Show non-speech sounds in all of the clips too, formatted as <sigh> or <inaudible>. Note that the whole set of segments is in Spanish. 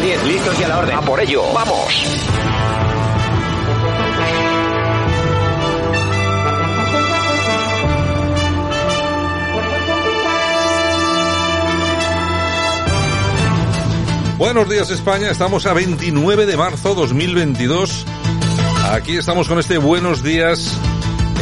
10, listos y a la orden. A por ello, vamos. Buenos días España, estamos a 29 de marzo 2022. Aquí estamos con este Buenos días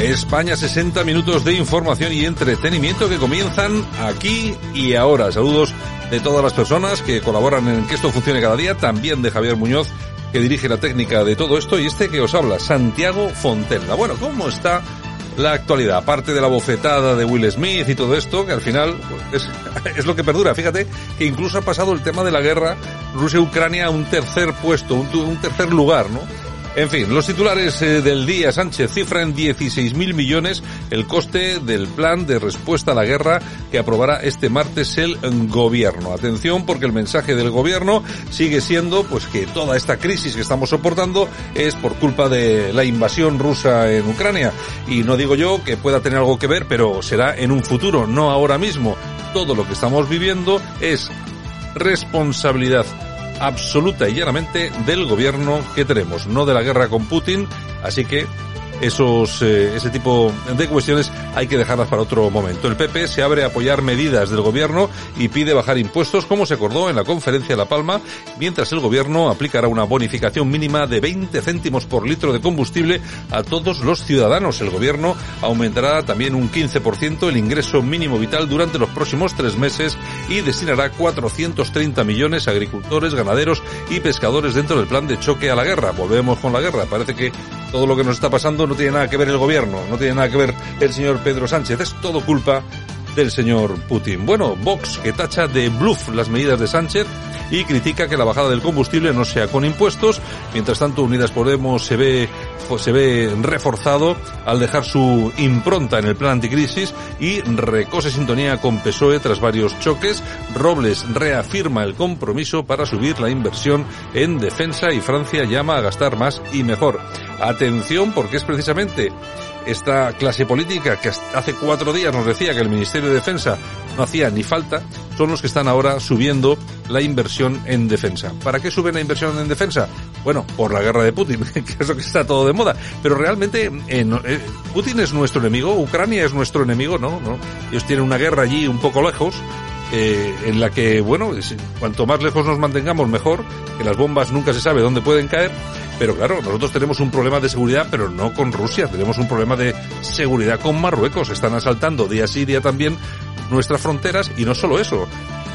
España, 60 minutos de información y entretenimiento que comienzan aquí y ahora. Saludos de todas las personas que colaboran en que esto funcione cada día, también de Javier Muñoz, que dirige la técnica de todo esto, y este que os habla, Santiago Fontella. Bueno, ¿cómo está la actualidad? Aparte de la bofetada de Will Smith y todo esto, que al final pues, es, <laughs> lo que perdura. Fíjate que incluso ha pasado el tema de la guerra Rusia-Ucrania a un tercer puesto, un tercer lugar, ¿no? En fin, los titulares eh, del día. Sánchez cifra en 16.000 millones el coste del plan de respuesta a la guerra que aprobará este martes el gobierno. Atención porque el mensaje del gobierno sigue siendo pues que toda esta crisis que estamos soportando es por culpa de la invasión rusa en Ucrania. Y no digo yo que pueda tener algo que ver, pero será en un futuro, no ahora mismo. Todo lo que estamos viviendo es responsabilidad absoluta y llanamente del gobierno que tenemos, no de la guerra con Putin, así que esos eh, ese tipo de cuestiones hay que dejarlas para otro momento. El PP se abre a apoyar medidas del gobierno y pide bajar impuestos como se acordó en la conferencia de La Palma, mientras el gobierno aplicará una bonificación mínima de 20 céntimos por litro de combustible a todos los ciudadanos. El gobierno aumentará también un 15% el ingreso mínimo vital durante los próximos tres meses y destinará 430 millones a agricultores, ganaderos y pescadores dentro del plan de choque a la guerra. Volvemos con la guerra. Parece que todo lo que nos está pasando no tiene nada que ver el gobierno, no tiene nada que ver el señor Pedro Sánchez, es todo culpa del señor Putin. Bueno, Vox que tacha de bluff las medidas de Sánchez y critica que la bajada del combustible no sea con impuestos. Mientras tanto, Unidas Podemos se ve se ve reforzado al dejar su impronta en el plan anticrisis y recose sintonía con PSOE tras varios choques. Robles reafirma el compromiso para subir la inversión en defensa y Francia llama a gastar más y mejor. Atención porque es precisamente esta clase política que hace cuatro días nos decía que el Ministerio de Defensa no hacía ni falta, son los que están ahora subiendo la inversión en defensa. ¿Para qué suben la inversión en defensa? Bueno, por la guerra de Putin, <laughs> que es lo que está todo de moda. Pero realmente eh, eh, Putin es nuestro enemigo, Ucrania es nuestro enemigo, ¿no? ¿no? Ellos tienen una guerra allí un poco lejos, eh, en la que, bueno, cuanto más lejos nos mantengamos mejor, que las bombas nunca se sabe dónde pueden caer, pero claro, nosotros tenemos un problema de seguridad, pero no con Rusia, tenemos un problema de seguridad con Marruecos, están asaltando día sí día también nuestras fronteras. Y no solo eso,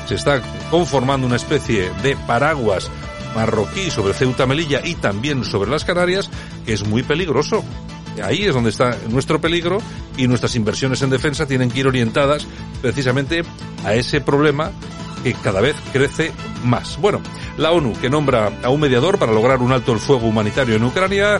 se está conformando una especie de paraguas marroquí sobre Ceuta Melilla y también sobre las Canarias, que es muy peligroso. Ahí es donde está nuestro peligro y nuestras inversiones en defensa tienen que ir orientadas precisamente a ese problema que cada vez crece más. Bueno, la ONU que nombra a un mediador para lograr un alto el fuego humanitario en Ucrania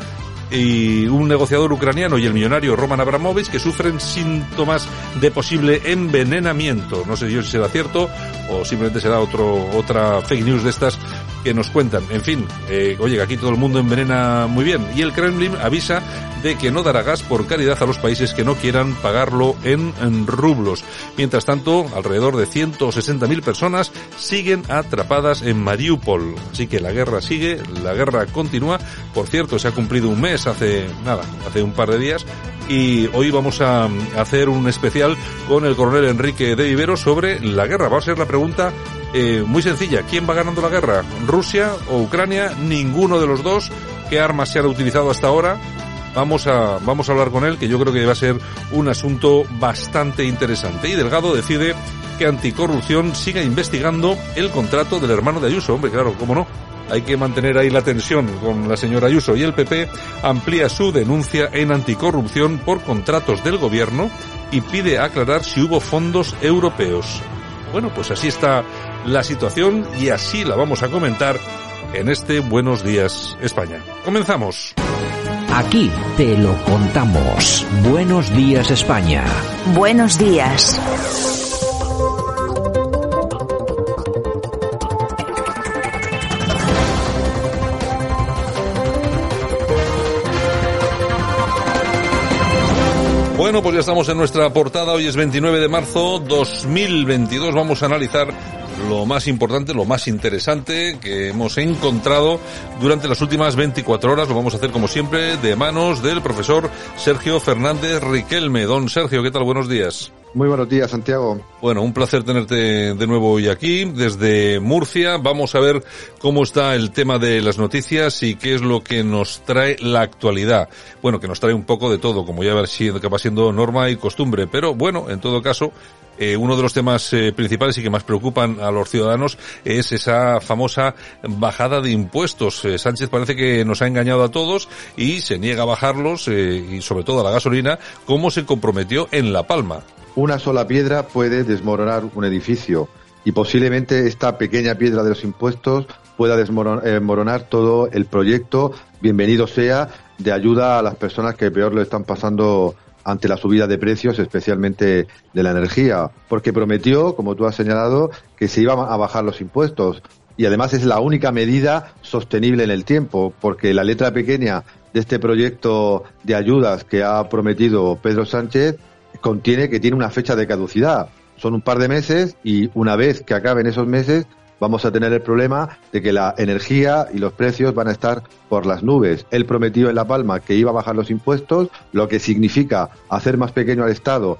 y un negociador ucraniano y el millonario Roman Abramovich que sufren síntomas de posible envenenamiento. No sé si será cierto o simplemente será otro otra fake news de estas que nos cuentan. En fin, eh, oye, que aquí todo el mundo envenena muy bien. Y el Kremlin avisa de que no dará gas por caridad a los países que no quieran pagarlo en, en rublos. Mientras tanto, alrededor de 160.000 personas siguen atrapadas en Mariupol. Así que la guerra sigue, la guerra continúa. Por cierto, se ha cumplido un mes hace, nada, hace un par de días. Y hoy vamos a hacer un especial con el coronel Enrique de Vivero sobre la guerra. Va a ser la pregunta eh, muy sencilla. ¿Quién va ganando la guerra? ¿Rusia o Ucrania? Ninguno de los dos. ¿Qué armas se han utilizado hasta ahora? Vamos a, vamos a hablar con él, que yo creo que va a ser un asunto bastante interesante. Y Delgado decide que Anticorrupción siga investigando el contrato del hermano de Ayuso. Hombre, claro, cómo no. Hay que mantener ahí la tensión con la señora Ayuso y el PP amplía su denuncia en anticorrupción por contratos del gobierno y pide aclarar si hubo fondos europeos. Bueno, pues así está la situación y así la vamos a comentar en este Buenos Días España. Comenzamos. Aquí te lo contamos. Buenos días España. Buenos días. Bueno, pues ya estamos en nuestra portada. Hoy es 29 de marzo 2022. Vamos a analizar lo más importante, lo más interesante que hemos encontrado durante las últimas 24 horas. Lo vamos a hacer como siempre de manos del profesor Sergio Fernández Riquelme. Don Sergio, ¿qué tal? Buenos días. Muy buenos días, Santiago. Bueno, un placer tenerte de nuevo hoy aquí, desde Murcia. Vamos a ver cómo está el tema de las noticias y qué es lo que nos trae la actualidad. Bueno, que nos trae un poco de todo, como ya va siendo norma y costumbre. Pero bueno, en todo caso, eh, uno de los temas eh, principales y que más preocupan a los ciudadanos es esa famosa bajada de impuestos. Eh, Sánchez parece que nos ha engañado a todos y se niega a bajarlos y sobre todo a la gasolina, como se comprometió en La Palma. Una sola piedra puede desmoronar un edificio y posiblemente esta pequeña piedra de los impuestos pueda desmoronar todo el proyecto, bienvenido sea, de ayuda a las personas que peor lo están pasando ante la subida de precios, especialmente de la energía, porque prometió, como tú has señalado, que se iban a bajar los impuestos. Y además es la única medida sostenible en el tiempo, porque la letra pequeña de este proyecto de ayudas que ha prometido Pedro Sánchez contiene que tiene una fecha de caducidad. Son un par de meses y una vez que acaben esos meses vamos a tener el problema de que la energía y los precios van a estar por las nubes. Él prometió en La Palma que iba a bajar los impuestos, lo que significa hacer más pequeño al Estado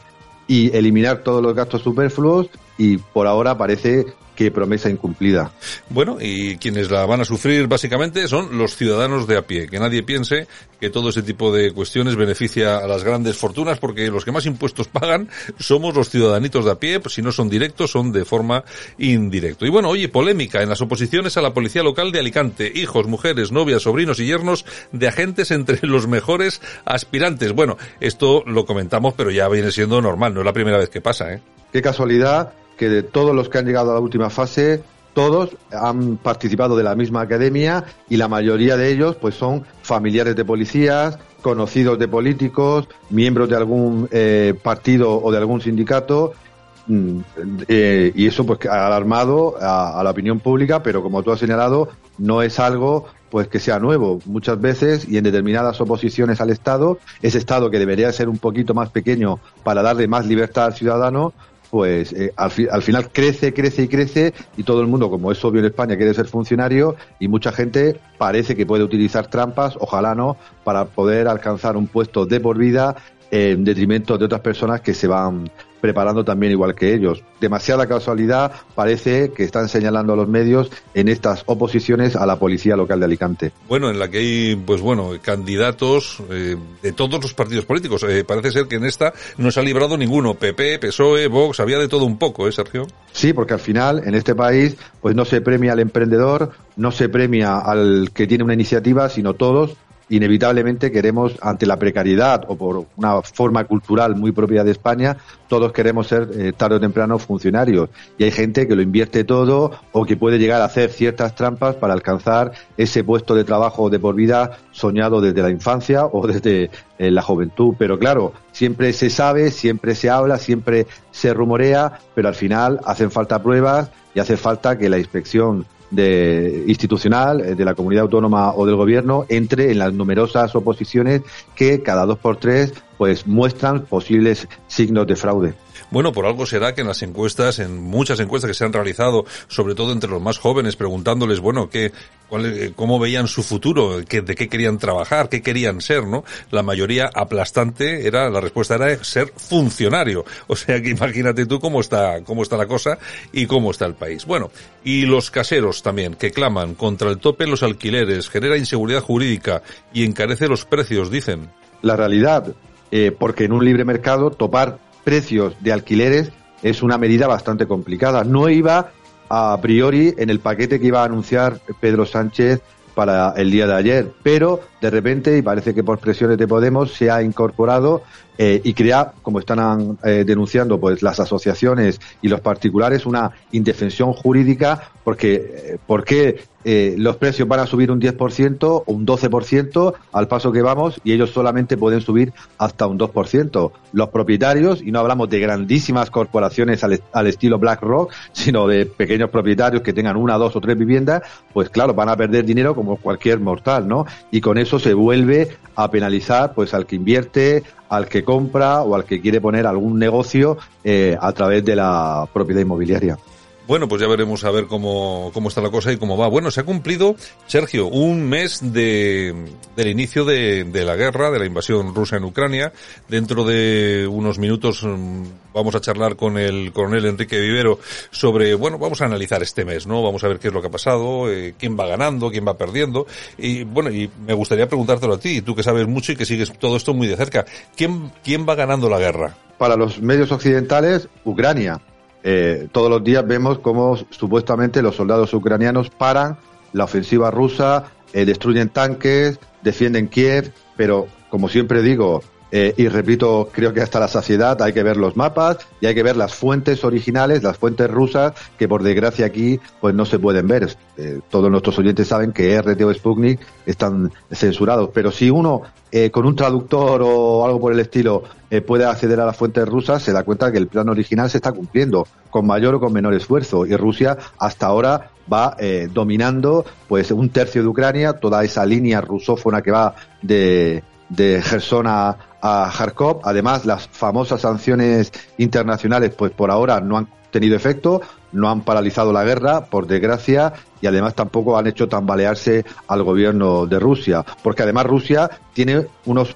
y eliminar todos los gastos superfluos y por ahora parece qué promesa incumplida. Bueno, y quienes la van a sufrir básicamente son los ciudadanos de a pie. Que nadie piense que todo ese tipo de cuestiones beneficia a las grandes fortunas, porque los que más impuestos pagan somos los ciudadanitos de a pie, pues si no son directos, son de forma indirecta. Y bueno, oye, polémica en las oposiciones a la policía local de Alicante. Hijos, mujeres, novias, sobrinos y yernos de agentes entre <laughs> los mejores aspirantes. Bueno, esto lo comentamos, pero ya viene siendo normal, no es la primera vez que pasa, ¿eh? Qué casualidad que de todos los que han llegado a la última fase, todos han participado de la misma academia y la mayoría de ellos pues son familiares de policías, conocidos de políticos, miembros de algún eh, partido o de algún sindicato mm, eh, y eso pues ha alarmado a, a, la opinión pública, pero como tú has señalado, no es algo pues que sea nuevo. Muchas veces y en determinadas oposiciones al Estado, ese Estado que debería ser un poquito más pequeño para darle más libertad al ciudadano, pues eh, al, al, final crece, crece y crece y todo el mundo, como es obvio en España, quiere ser funcionario y mucha gente parece que puede utilizar trampas, ojalá no, para poder alcanzar un puesto de por vida en detrimento de otras personas que se van preparando también igual que ellos. Demasiada casualidad parece que están señalando a los medios en estas oposiciones a la policía local de Alicante. Bueno, en la que hay, pues bueno, candidatos eh, de todos los partidos políticos. Eh, parece ser que en esta no se ha librado ninguno. PP, PSOE, Vox, había de todo un poco, ¿eh, Sergio? Sí, porque al final en este país pues no se premia al emprendedor, no se premia al que tiene una iniciativa, sino todos inevitablemente queremos, ante la precariedad o por una forma cultural muy propia de España, todos queremos ser eh, tarde o temprano funcionarios. Y hay gente que lo invierte todo o que puede llegar a hacer ciertas trampas para alcanzar ese puesto de trabajo de por vida soñado desde la infancia o desde eh, la juventud. Pero claro, siempre se sabe, siempre se habla, siempre se rumorea, pero al final hacen falta pruebas y hace falta que la inspección de institucional eh, de la comunidad autónoma o del gobierno entre en las numerosas oposiciones que cada dos por tres pues muestran posibles signos de fraude. Bueno, por algo será que en las encuestas, en muchas encuestas que se han realizado, sobre todo entre los más jóvenes, preguntándoles, bueno, qué, cuál, cómo veían su futuro, de qué querían trabajar, qué querían ser, ¿no? La mayoría aplastante era, la respuesta era ser funcionario. <laughs> O sea que imagínate tú cómo está, cómo está la cosa y cómo está el país. Bueno, y los caseros también, que claman contra el tope en los alquileres, genera inseguridad jurídica y encarece los precios, dicen. La realidad, eh, porque en un libre mercado topar precios de alquileres es una medida bastante complicada. No iba a priori en el paquete que iba a anunciar Pedro Sánchez para el día de ayer, pero de repente, y parece que por presiones de Podemos, se ha incorporado eh, y crea, como están eh, denunciando pues las asociaciones y los particulares, una indefensión jurídica porque eh, ¿por qué eh, los precios van a subir un 10% o un 12% al paso que vamos y ellos solamente pueden subir hasta un 2%. Los propietarios, y no hablamos de grandísimas corporaciones al, al, estilo BlackRock, <laughs> sino de pequeños propietarios que tengan una, dos o tres viviendas, pues claro, van a perder dinero como cualquier mortal, ¿no? Y con eso se vuelve a penalizar pues al que invierte, al que compra o al que quiere poner algún negocio eh, a través de la propiedad inmobiliaria. Bueno, pues ya veremos a ver cómo, cómo está la cosa y cómo va. Bueno, se ha cumplido, Sergio, un mes de, del inicio de, de la guerra, de la invasión rusa en Ucrania. Dentro de unos minutos mm, vamos a charlar con el coronel Enrique Vivero sobre, bueno, vamos a analizar este mes, ¿no? Vamos a ver qué es lo que ha pasado, eh, quién va ganando, quién va perdiendo. Y bueno, y me gustaría preguntártelo a ti, tú que sabes mucho y que sigues todo esto muy de cerca. ¿Quién, quién va ganando la guerra? Para los medios occidentales, Ucrania eh, todos los días vemos cómo supuestamente los soldados ucranianos paran la ofensiva rusa, eh, destruyen tanques, defienden Kiev, pero como siempre digo, eh, y repito, creo que hasta la saciedad hay que ver los mapas y hay que ver las fuentes originales, las fuentes rusas, que por desgracia aquí pues no se pueden ver. Eh, todos nuestros oyentes saben que RT o Sputnik están censurados, pero si uno eh, con un traductor o algo por el estilo eh, puede acceder a las fuentes rusas, se da cuenta que el plan original se está cumpliendo con mayor o con menor esfuerzo y Rusia hasta ahora va dominando pues un tercio de Ucrania, toda esa línea rusófona que va de, de Gerson a, a Kharkov. Además, las famosas sanciones internacionales, pues por ahora no han tenido efecto, no han paralizado la guerra, por desgracia, y además tampoco han hecho tambalearse al gobierno de Rusia, porque además Rusia tiene unos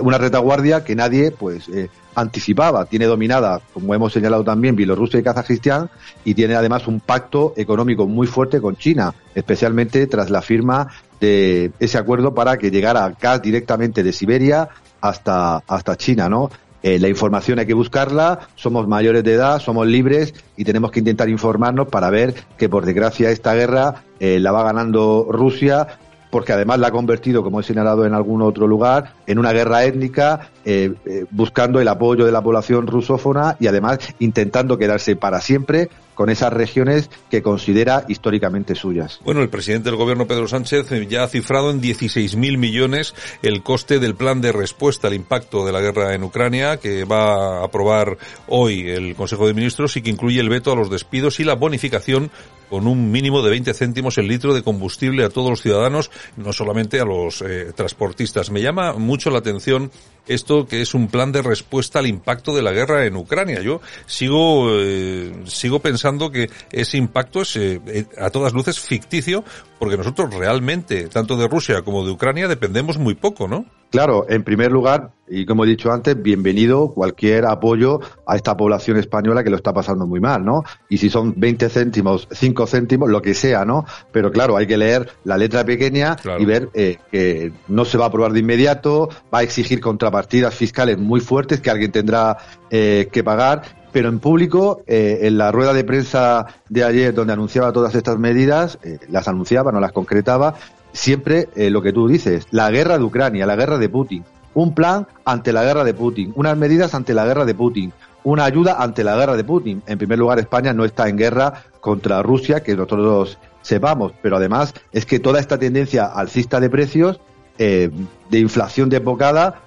una retaguardia que nadie pues eh, anticipaba, tiene dominada, como hemos señalado también, Bielorrusia y Kazajistán, y tiene además un pacto económico muy fuerte con China, especialmente tras la firma de ese acuerdo para que llegara gas directamente de Siberia hasta, hasta China, ¿no? Eh, la información hay que buscarla, somos mayores de edad, somos libres y tenemos que intentar informarnos para ver que por desgracia esta guerra eh, la va ganando Rusia porque además la ha convertido, como he señalado en algún otro lugar, en una guerra étnica, eh, buscando el apoyo de la población rusófona y además intentando quedarse para siempre con esas regiones que considera históricamente suyas. Bueno, el presidente del gobierno Pedro Sánchez ya ha cifrado en 16.000 millones el coste del plan de respuesta al impacto de la guerra en Ucrania que va a aprobar hoy el Consejo de Ministros y que incluye el veto a los despidos y la bonificación con un mínimo de 20 céntimos el litro de combustible a todos los ciudadanos, no solamente a los eh, transportistas. Me llama mucho la atención esto que es un plan de respuesta al impacto de la guerra en Ucrania. Yo sigo eh, sigo pensando que ese impacto es eh, a todas luces ficticio porque nosotros realmente tanto de Rusia como de Ucrania dependemos muy poco, ¿no? Claro, en primer lugar, y como he dicho antes, bienvenido cualquier apoyo a esta población española que lo está pasando muy mal, ¿no? Y si son 20 céntimos, 5 céntimos, lo que sea, ¿no? Pero claro, hay que leer la letra pequeña claro. y ver eh, que no se va a aprobar de inmediato, va a exigir contrapartidas fiscales muy fuertes que alguien tendrá eh, que pagar pero en público, eh, en la rueda de prensa de ayer, donde anunciaba todas estas medidas, eh, las anunciaba, no las concretaba, siempre eh, lo que tú dices, la guerra de Ucrania, la guerra de Putin, un plan ante la guerra de Putin, unas medidas ante la guerra de Putin, una ayuda ante la guerra de Putin. En primer lugar, España no está en guerra contra Rusia, que nosotros sepamos, pero además es que toda esta tendencia alcista de precios, de inflación desbocada,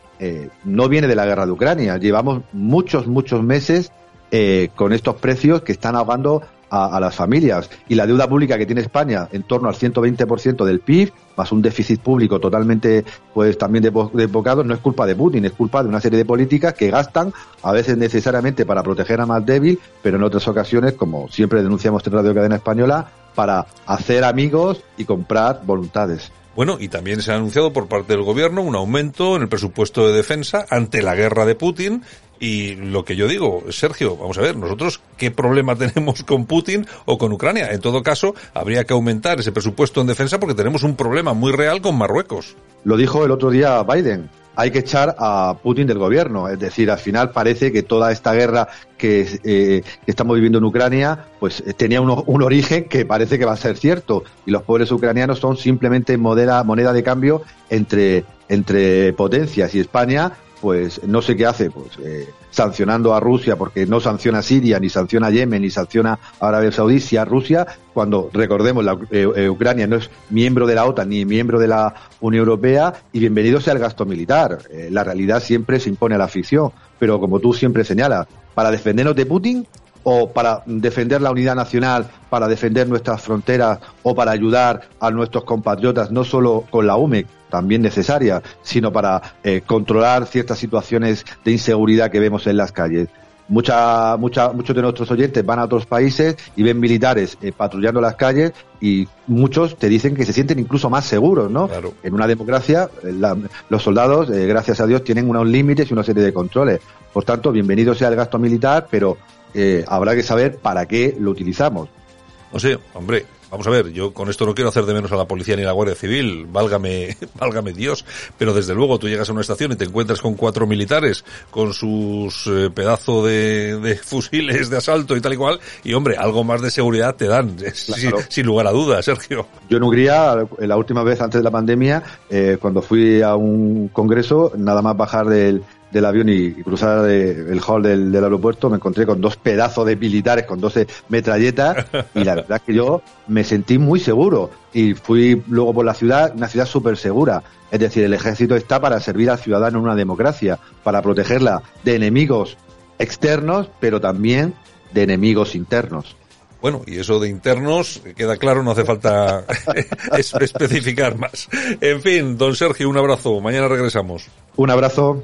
no viene de la guerra de Ucrania. Llevamos muchos, muchos meses eh, con estos precios que están ahogando a, las familias. Y la deuda pública que tiene España en torno al 120% del PIB, más un déficit público totalmente, pues también desbocado, no es culpa de Putin, es culpa de una serie de políticas que gastan, a veces necesariamente para proteger a más débil, pero en otras ocasiones, como siempre denunciamos en Radio Cadena Española, para hacer amigos y comprar voluntades. Bueno, y también se ha anunciado por parte del gobierno un aumento en el presupuesto de defensa ante la guerra de Putin. Y lo que yo digo, Sergio, vamos a ver, nosotros qué problema <laughs> tenemos con Putin o con Ucrania. En todo caso, habría que aumentar ese presupuesto en defensa porque tenemos un problema muy real con Marruecos. Lo dijo el otro día Biden hay que echar a Putin del gobierno. Es decir, al final parece que toda esta guerra que, eh, estamos viviendo en Ucrania, pues tenía un, un, origen que parece que va a ser cierto. Y los pobres ucranianos son simplemente moneda, moneda de cambio entre, entre potencias. Y España, pues no sé qué hace, pues eh, sancionando a Rusia porque no sanciona a Siria, ni sanciona a Yemen, ni sanciona a Arabia Saudí, si a Rusia, cuando recordemos, la, eh, eh, Ucrania no es miembro de la OTAN ni miembro de la Unión Europea, y bienvenido sea el gasto militar. La realidad siempre se impone a la ficción, pero como tú siempre señalas, para defendernos de Putin o para defender la unidad nacional, para defender nuestras fronteras o para ayudar a nuestros compatriotas, no solo con la UME, también necesaria, sino para eh, controlar ciertas situaciones de inseguridad que vemos en las calles. Mucha, mucha, muchos de nuestros oyentes van a otros países y ven militares eh, patrullando las calles y muchos te dicen que se sienten incluso más seguros, ¿no? Claro. En una democracia, eh, la- los soldados, eh, gracias a Dios, tienen unos límites y una serie de controles. Por tanto, bienvenido sea el gasto militar, pero eh, habrá que saber para qué lo utilizamos. No sé, hombre, vamos a ver, yo con esto no quiero hacer de menos a la policía ni a la Guardia Civil, válgame, <laughs> válgame Dios, pero desde luego tú llegas a una estación y te encuentras con cuatro militares con sus eh, pedazo de, de <laughs> fusiles de asalto y tal y cual, y hombre, algo más de seguridad te dan, <laughs> Claro. sin lugar a dudas, Sergio. Yo en Hungría, eh, la última vez antes de la pandemia, eh, cuando fui a un congreso, nada más bajar del, del avión y, y cruzar el hall del, del aeropuerto, me encontré con dos pedazos de militares con 12 metralletas y la verdad es que yo me sentí muy seguro y fui luego por la ciudad, una ciudad súper segura. Es decir, el ejército está para servir al ciudadano en una democracia, para protegerla de enemigos externos, pero también de enemigos internos. Bueno, y eso de internos, queda claro, no hace falta <laughs> es- especificar más. En fin, don Sergio, un abrazo, mañana regresamos. Un abrazo.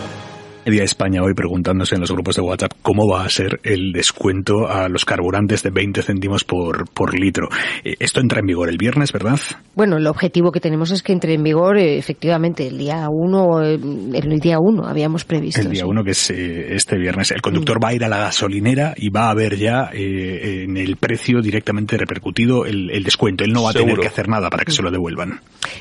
Media España hoy preguntándose en los grupos de WhatsApp cómo va a ser el descuento a los carburantes de 20 céntimos por, por litro. Eh, Esto entra en vigor el viernes, ¿verdad? Bueno, el objetivo que tenemos es que entre en vigor eh, efectivamente el día 1, el día 1 habíamos previsto. El día sí. uno, que es eh, este viernes. El conductor va a ir a la gasolinera y va a ver ya eh, en el precio directamente repercutido el, el descuento. Él no va a tener que hacer nada para que se lo devuelvan.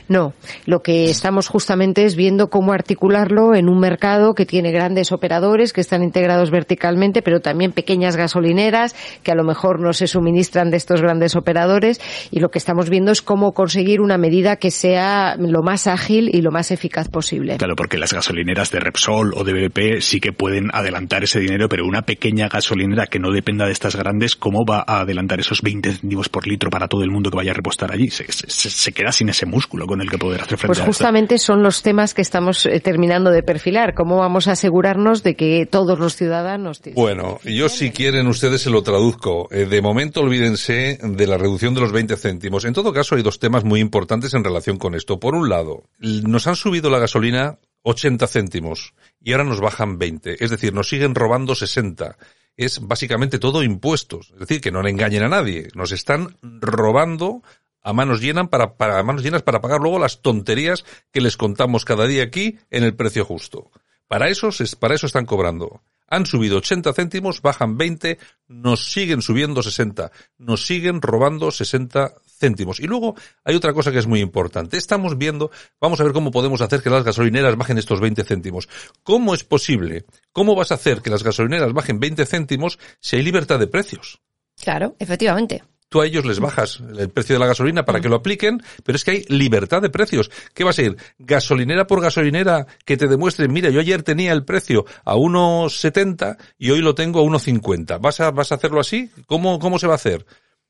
No, lo que estamos justamente es viendo cómo articularlo en un mercado que tiene grandes operadores que están integrados verticalmente, pero también pequeñas gasolineras que a lo mejor no se suministran de estos grandes operadores y lo que estamos viendo es cómo conseguir una medida que sea lo más ágil y lo más eficaz posible. Claro, porque las gasolineras de Repsol o de BP sí que pueden adelantar ese dinero, pero una pequeña gasolinera que no dependa de estas grandes, ¿cómo va a adelantar esos 20 céntimos por litro para todo el mundo que vaya a repostar allí? Se, se- se queda sin ese músculo con el que poder hacer frente Pues a esto. justamente son los temas que estamos eh, terminando de perfilar. ¿Cómo vamos a asegurarnos de que todos los ciudadanos... Bueno, yo si quieren ustedes se lo traduzco. Eh, de momento olvídense de la reducción de los 20 céntimos. En todo caso hay dos temas muy importantes en relación con esto. Por un lado, nos han subido la gasolina 80 céntimos y ahora nos bajan 20. Es decir, nos siguen robando 60. Es básicamente todo impuestos. Es decir, que no le engañen a nadie. Nos están robando a manos llenas para, para a manos llenas para pagar luego las tonterías que les contamos cada día aquí en el precio justo. Para eso, para eso están cobrando. Han subido 80 céntimos, bajan 20, nos siguen subiendo 60, nos siguen robando 60 céntimos. Y luego hay otra cosa que es muy importante. Estamos viendo, vamos a ver cómo podemos hacer que las gasolineras bajen estos 20 céntimos. ¿Cómo es posible? ¿Cómo vas a hacer que las gasolineras bajen 20 céntimos si hay libertad de precios? Claro, efectivamente. Tú a ellos les bajas el precio de la gasolina para que lo apliquen, pero es que hay libertad de precios. ¿Qué va a ser? Gasolinera por gasolinera que te demuestre, mira, yo ayer tenía el precio a 1,70 y hoy lo tengo a 1,50. ¿Vas a, vas a hacerlo así? ¿Cómo, cómo se va a hacer?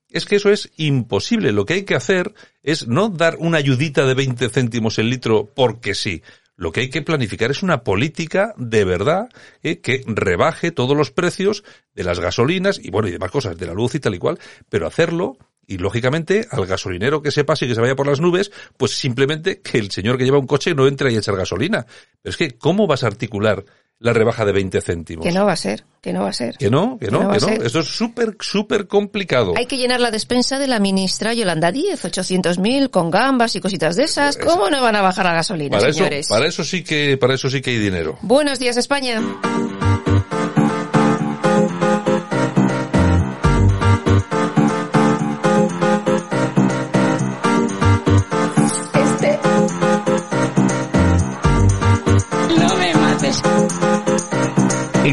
Es que eso es imposible. Lo que hay que hacer es no dar una ayudita de 20 céntimos el litro porque sí. Lo que hay que planificar es una política de verdad eh, que rebaje todos los precios de las gasolinas y bueno y demás cosas, de la luz y tal y cual, pero hacerlo y lógicamente al gasolinero que se pase y que se vaya por las nubes, pues simplemente que el señor que lleva un coche no entre a echar gasolina. Pero es que, ¿cómo vas a articular la rebaja de 20 céntimos? Que no va a ser, que no va a ser. Que no, que no, que no. Esto es súper, súper complicado. Hay que llenar la despensa de la ministra Yolanda Díez, 800.000 con gambas y cositas de esas. ¿Cómo no van a bajar la gasolina, Para eso, señores? para eso sí que, para eso sí que hay dinero. Buenos días, España.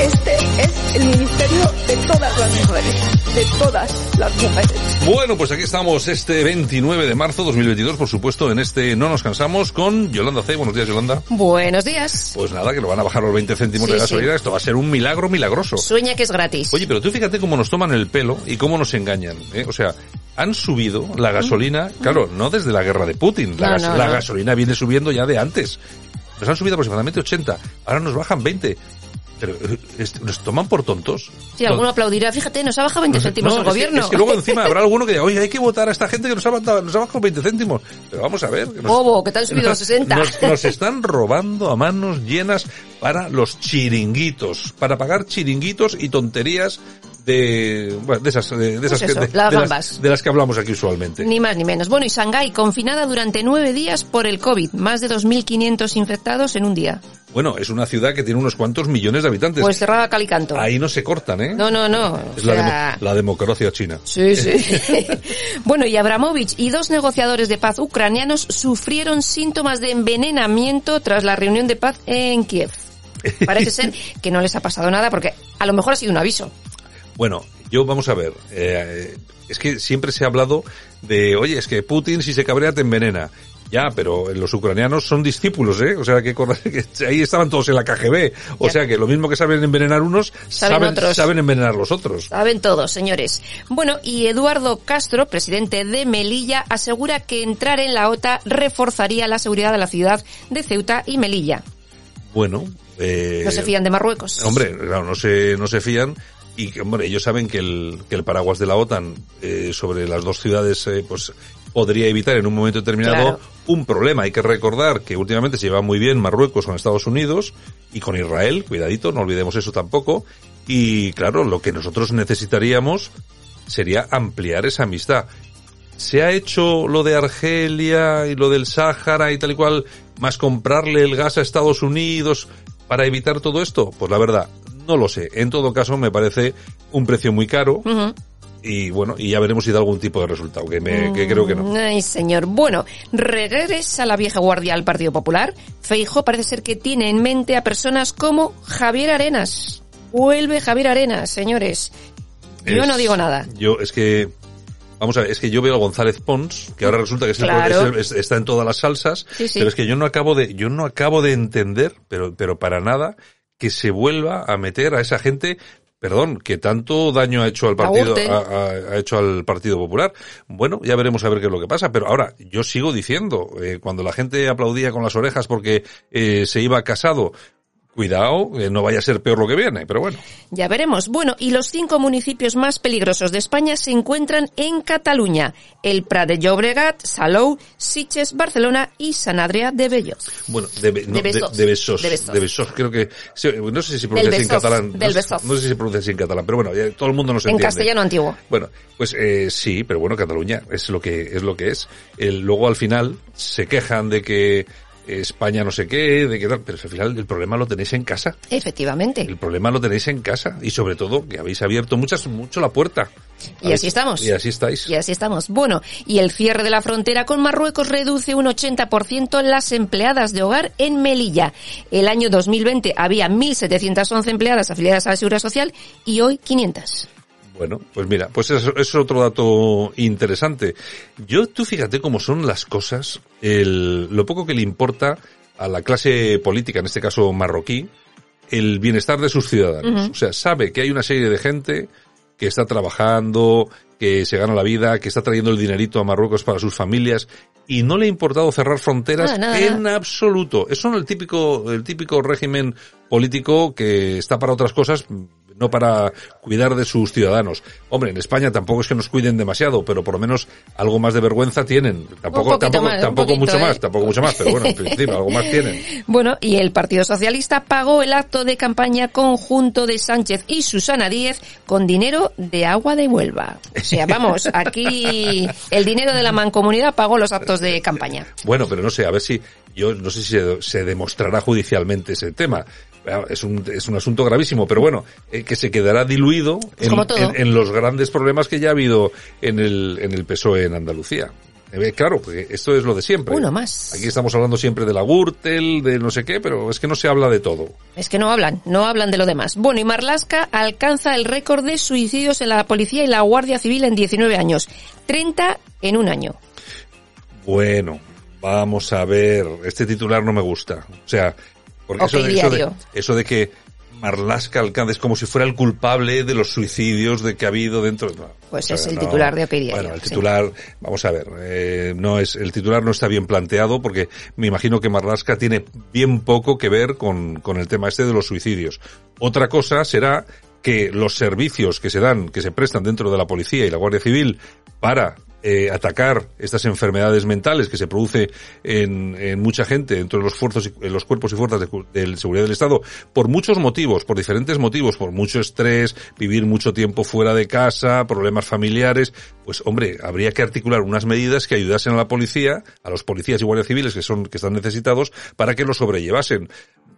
Este es el ministerio de todas las mujeres, de todas las mujeres. Bueno, pues aquí estamos este 29 de marzo 2022, por supuesto, en este No nos cansamos con Yolanda C. Buenos días, Yolanda. Buenos días. Pues nada, que lo van a bajar los 20 céntimos de gasolina. sí. Esto va a ser un milagro milagroso. Sueña que es gratis. Oye, pero tú fíjate cómo nos toman el pelo y cómo nos engañan. ¿eh? O sea, han subido la gasolina, claro, no desde la guerra de Putin. La, No, gas- no, la no. gasolina viene subiendo ya de antes. Nos han subido aproximadamente 80, ahora nos bajan 20. Pero nos toman por tontos. Si alguno aplaudirá, fíjate, nos ha bajado 20 céntimos No, el que- gobierno. Es que, luego encima habrá <laughs> alguno que diga, oye, hay que votar a esta gente que nos ha, bajado- nos ha bajado 20 céntimos. Pero vamos a ver. que nos- Bobo, que te han subido los 60. Nos, nos están robando a manos llenas para los chiringuitos, para pagar chiringuitos y tonterías de, bueno, de esas, de, de esas Pues eso, de- las de gambas. de las que hablamos aquí usualmente. Ni más ni menos. Bueno, y Shanghái confinada durante nueve días por el COVID. Más de 2.500 infectados en un día. Bueno, es una ciudad que tiene unos cuantos millones de habitantes. Pues cerrada cal y canto. Ahí no se cortan, ¿eh? No, no, no. Es la, sea, demo- la democracia china. Sí, sí. <laughs> <laughs> bueno, y Abramovich y dos negociadores de paz ucranianos sufrieron síntomas de envenenamiento tras la reunión de paz en Kiev. Parece ser <laughs> que no les ha pasado nada porque a lo mejor ha sido un aviso. Bueno, yo vamos a ver. eh, es que siempre se ha hablado de, oye, es que Putin si se cabrea te envenena. Ya, pero los ucranianos son discípulos, ¿eh? O sea, que, <laughs> que ahí estaban todos en la KGB. O Ya. sea, que lo mismo que saben envenenar unos, Saben saben, otros. saben envenenar los otros. Saben todos, señores. Bueno, y Eduardo Castro, presidente de Melilla, asegura que entrar en la OTA reforzaría la seguridad de la ciudad de Ceuta y Melilla. Bueno, eh, No se fían de Marruecos. Hombre, claro, no se, no se fían. Y que, hombre, ellos saben que el, que el paraguas de la OTAN eh, sobre las dos ciudades, eh, pues podría evitar en un momento determinado Claro. un problema. Hay que recordar que últimamente se lleva muy bien Marruecos con Estados Unidos y con Israel, cuidadito, no olvidemos eso tampoco. Y claro, lo que nosotros necesitaríamos sería ampliar esa amistad. ¿Se ha hecho lo de Argelia y lo del Sáhara y tal y cual, más comprarle el gas a Estados Unidos para evitar todo esto? Pues la verdad, no lo sé. En todo caso, me parece un precio muy caro y bueno, y ya veremos si da algún tipo de resultado, que, me, que creo que no. Ay, señor. Bueno, regresa la vieja guardia al Partido Popular. Feijo parece ser que tiene en mente a personas como Javier Arenas. Vuelve Javier Arenas, señores. Yo Es- no digo nada. Yo, es que, vamos a ver, es que yo veo a González Pons, que ahora resulta que Claro. el- está en todas las salsas, Sí, sí. pero es que yo no acabo de, yo no acabo de entender, pero, pero para nada, que se vuelva a meter a esa gente Perdón, que tanto daño ha hecho al partido, Agurte. ha, ha- ha hecho al Partido Popular. Bueno, ya veremos a ver qué es lo que pasa. Pero ahora, yo sigo diciendo, eh, cuando la gente aplaudía con las orejas porque eh, se iba casado, cuidado, eh, no vaya a ser peor lo que viene, pero bueno. Ya veremos. Bueno, y los cinco municipios más peligrosos de España se encuentran en Cataluña. El Prat de Llobregat, Salou, Sitges, Barcelona y San Adrià de Belloz. Bueno, de, Be- no, De Besós. de. De Besós, creo que, no sé si se pronuncia en catalán. del no, sé- Besós. no sé si se pronuncia así en catalán, pero bueno, ya todo el mundo nos En entiende. castellano antiguo. Bueno, pues eh, sí, pero bueno, Cataluña es lo que es lo que es. El- luego al final se quejan de que España no sé qué, de que tal, pero al final el problema lo tenéis en casa. Efectivamente. El problema lo tenéis en casa y sobre todo que habéis abierto muchas mucho la puerta. Y así estamos. Y así estáis. Y así estamos. Bueno, y el cierre de la frontera con Marruecos reduce un 80% las empleadas de hogar en Melilla. El año 2020 había 1.711 empleadas afiliadas a la Seguridad Social y hoy 500. Bueno, pues mira, pues eso, eso es otro dato interesante. Yo, tú fíjate cómo son las cosas, el, lo poco que le importa a la clase política, en este caso marroquí, el bienestar de sus ciudadanos. O sea, sabe que hay una serie de gente que está trabajando, que se gana la vida, que está trayendo el dinerito a Marruecos para sus familias y no le ha importado cerrar fronteras en absoluto. Es el típico, el típico régimen político que está para otras cosas, no para cuidar de sus ciudadanos. Hombre, en España tampoco es que nos cuiden demasiado, pero por lo menos algo más de vergüenza tienen. Tampoco, tampoco, más, tampoco poquito, mucho ¿eh? más, tampoco mucho más, pero bueno, en principio algo más tienen. <laughs> Bueno, y el Partido Socialista pagó el acto de campaña conjunto de Sánchez y Susana Díez con dinero de agua de Huelva. O sea, vamos, <laughs> aquí el dinero de la mancomunidad pagó los actos de campaña. Bueno, pero no sé, a ver si, yo no sé si se, se demostrará judicialmente ese tema, es un, es un asunto gravísimo, pero bueno, eh, que se quedará diluido en, los grandes problemas que ya ha habido en el, en el PSOE en Andalucía. Eh, Claro, porque esto es lo de siempre. Uno más. Aquí estamos hablando siempre de la Gürtel, de no sé qué, pero es que no se habla de todo. Es que no hablan, no hablan de lo demás. Bueno, y Marlasca alcanza el récord de suicidios en la policía y la Guardia Civil en 19 años. 30 en un año. Bueno, vamos a ver. Este titular no me gusta. O sea, porque Ok, eso, de, eso, de, diario. eso de que Marlaska alcanza es como si fuera el culpable de los suicidios de que ha habido dentro. no, Pues es el no. titular de OK Diario, Bueno, el sí. titular, vamos a ver, eh, no es el titular no está bien planteado porque me imagino que Marlaska tiene bien poco que ver con, con el tema este de los suicidios. Otra cosa será que los servicios que se dan, que se prestan dentro de la policía y la Guardia Civil para eh, atacar estas enfermedades mentales que se produce en, en mucha gente dentro de los, y- en los cuerpos y fuerzas de, de seguridad del Estado por muchos motivos, por diferentes motivos, por mucho estrés, vivir mucho tiempo fuera de casa, problemas familiares, pues hombre, habría que articular unas medidas que ayudasen a la policía, a los policías y guardias civiles que son que están necesitados para que lo sobrellevasen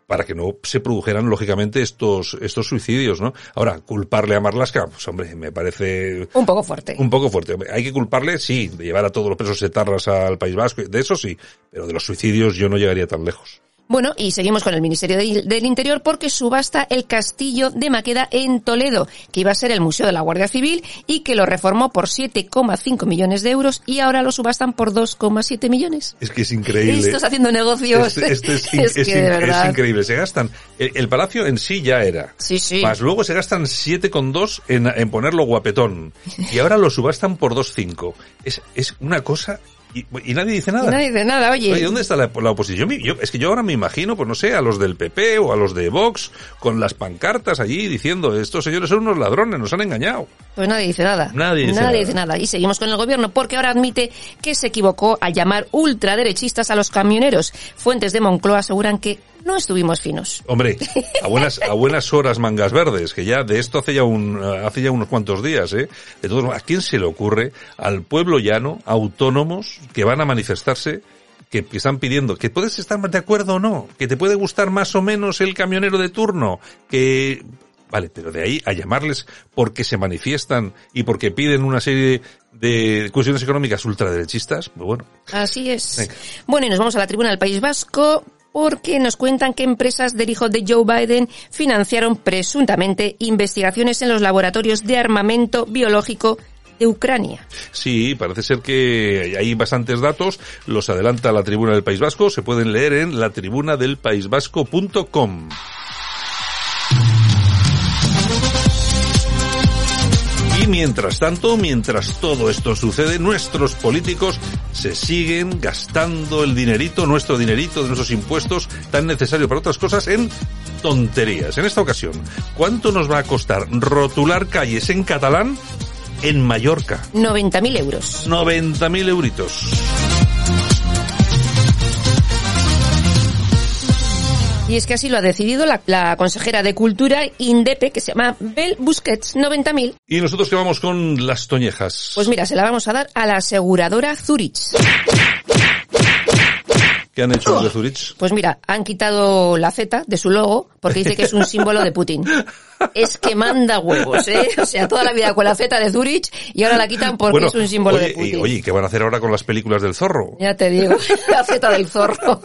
para que no se produjeran lógicamente estos estos suicidios, ¿no? Ahora, culparle a Marlaska, pues hombre, me parece Un poco fuerte. un poco fuerte. Hay que culparle, sí, de llevar a todos los presos etarras al País Vasco, de eso sí, pero de los suicidios yo no llegaría tan lejos. Bueno, y seguimos con el Ministerio de- del Interior porque subasta el castillo de Maqueda en Toledo, que iba a ser el Museo de la Guardia Civil y que lo reformó por 7,5 millones de euros y ahora lo subastan por 2,7 millones. Es que es increíble. Estos haciendo negocios. Este, este es, <laughs> Es que de increíble. Se gastan. El, el palacio en sí ya era. Sí, sí. Más luego se gastan 7,2 en, en ponerlo guapetón. Y ahora lo subastan por 2,5. Es, es una cosa. Y, y nadie dice nada. Y nadie dice nada, oye. Oye, ¿dónde está la, la oposición? Yo- es que yo ahora me imagino, pues no sé, a los del PP o a los de Vox con las pancartas allí diciendo, estos señores son unos ladrones, nos han engañado. Pues nadie dice nada. Nadie dice Nadie nada. dice nada. Y seguimos con el gobierno porque ahora admite que se equivocó al llamar ultraderechistas a los camioneros. Fuentes de Moncloa aseguran que no estuvimos finos. Hombre, <laughs> a buenas, a buenas horas mangas verdes, que ya de esto hace ya un, hace ya unos cuantos días, eh. De todos ¿a quién se le ocurre al pueblo llano, autónomos, que van a manifestarse, que, que están pidiendo, que puedes estar de acuerdo o no, que te puede gustar más o menos el camionero de turno, que, vale, pero de ahí a llamarles porque se manifiestan y porque piden una serie de cuestiones económicas ultraderechistas, pues bueno. Así es. Venga. Bueno, y nos vamos a la tribuna del País Vasco porque nos cuentan que empresas del hijo de Joe Biden financiaron presuntamente investigaciones en los laboratorios de armamento biológico de Ucrania. Sí, parece ser que hay bastantes datos, los adelanta la Tribuna del País Vasco, se pueden leer en latribunadelpaisvasco.com. Y mientras tanto, mientras todo esto sucede, nuestros políticos se siguen gastando el dinerito, nuestro dinerito de nuestros impuestos, tan necesario para otras cosas, en tonterías. En esta ocasión, ¿cuánto nos va a costar rotular calles en catalán en Mallorca? 90.000 euros. 90.000 euritos. Y es que así lo ha decidido la, la consejera de Cultura Indepe, que se llama Bel Busquets, 90.000. Y nosotros que vamos con las toñejas. Pues mira, se la vamos a dar a la aseguradora Zurich. ¿Qué han hecho los de Zurich? Pues mira, han quitado la Z de su logo porque dice que es un <laughs> símbolo de Putin. Es que manda huevos, ¿eh? O sea, toda la vida con la Z de Zurich y ahora la quitan porque Bueno, es un símbolo oye, de Putin. y- oye, ¿qué van a hacer ahora con las películas del zorro? Ya te digo, <laughs> la Z del zorro.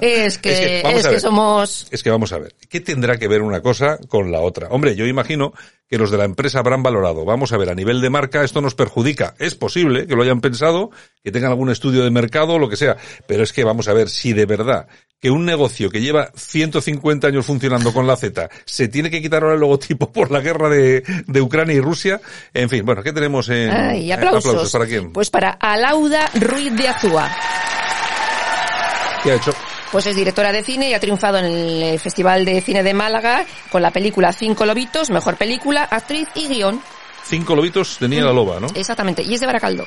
Es que, Es que, es vamos que, a ver. somos... Es que vamos a ver, ¿qué tendrá que ver una cosa con la otra? Hombre, yo imagino que los de la empresa habrán valorado. Vamos a ver, a nivel de marca esto nos perjudica. Es posible que lo hayan pensado, que tengan algún estudio de mercado o lo que sea. Pero es que vamos a ver si de verdad que un negocio que lleva 150 años funcionando con la Z se tiene que quitar ahora el logotipo por la guerra de, de Ucrania y Rusia. En fin, bueno, ¿qué tenemos en Ay, eh, aplausos. para quién? Pues para Alauda Ruiz de Azúa. ¿Qué ha hecho? Pues es directora de cine y ha triunfado en el Festival de Cine de Málaga con la película Cinco Lobitos, mejor película, actriz y guion. Cinco lobitos tenía la loba, ¿no? Exactamente, y es de Baracaldo.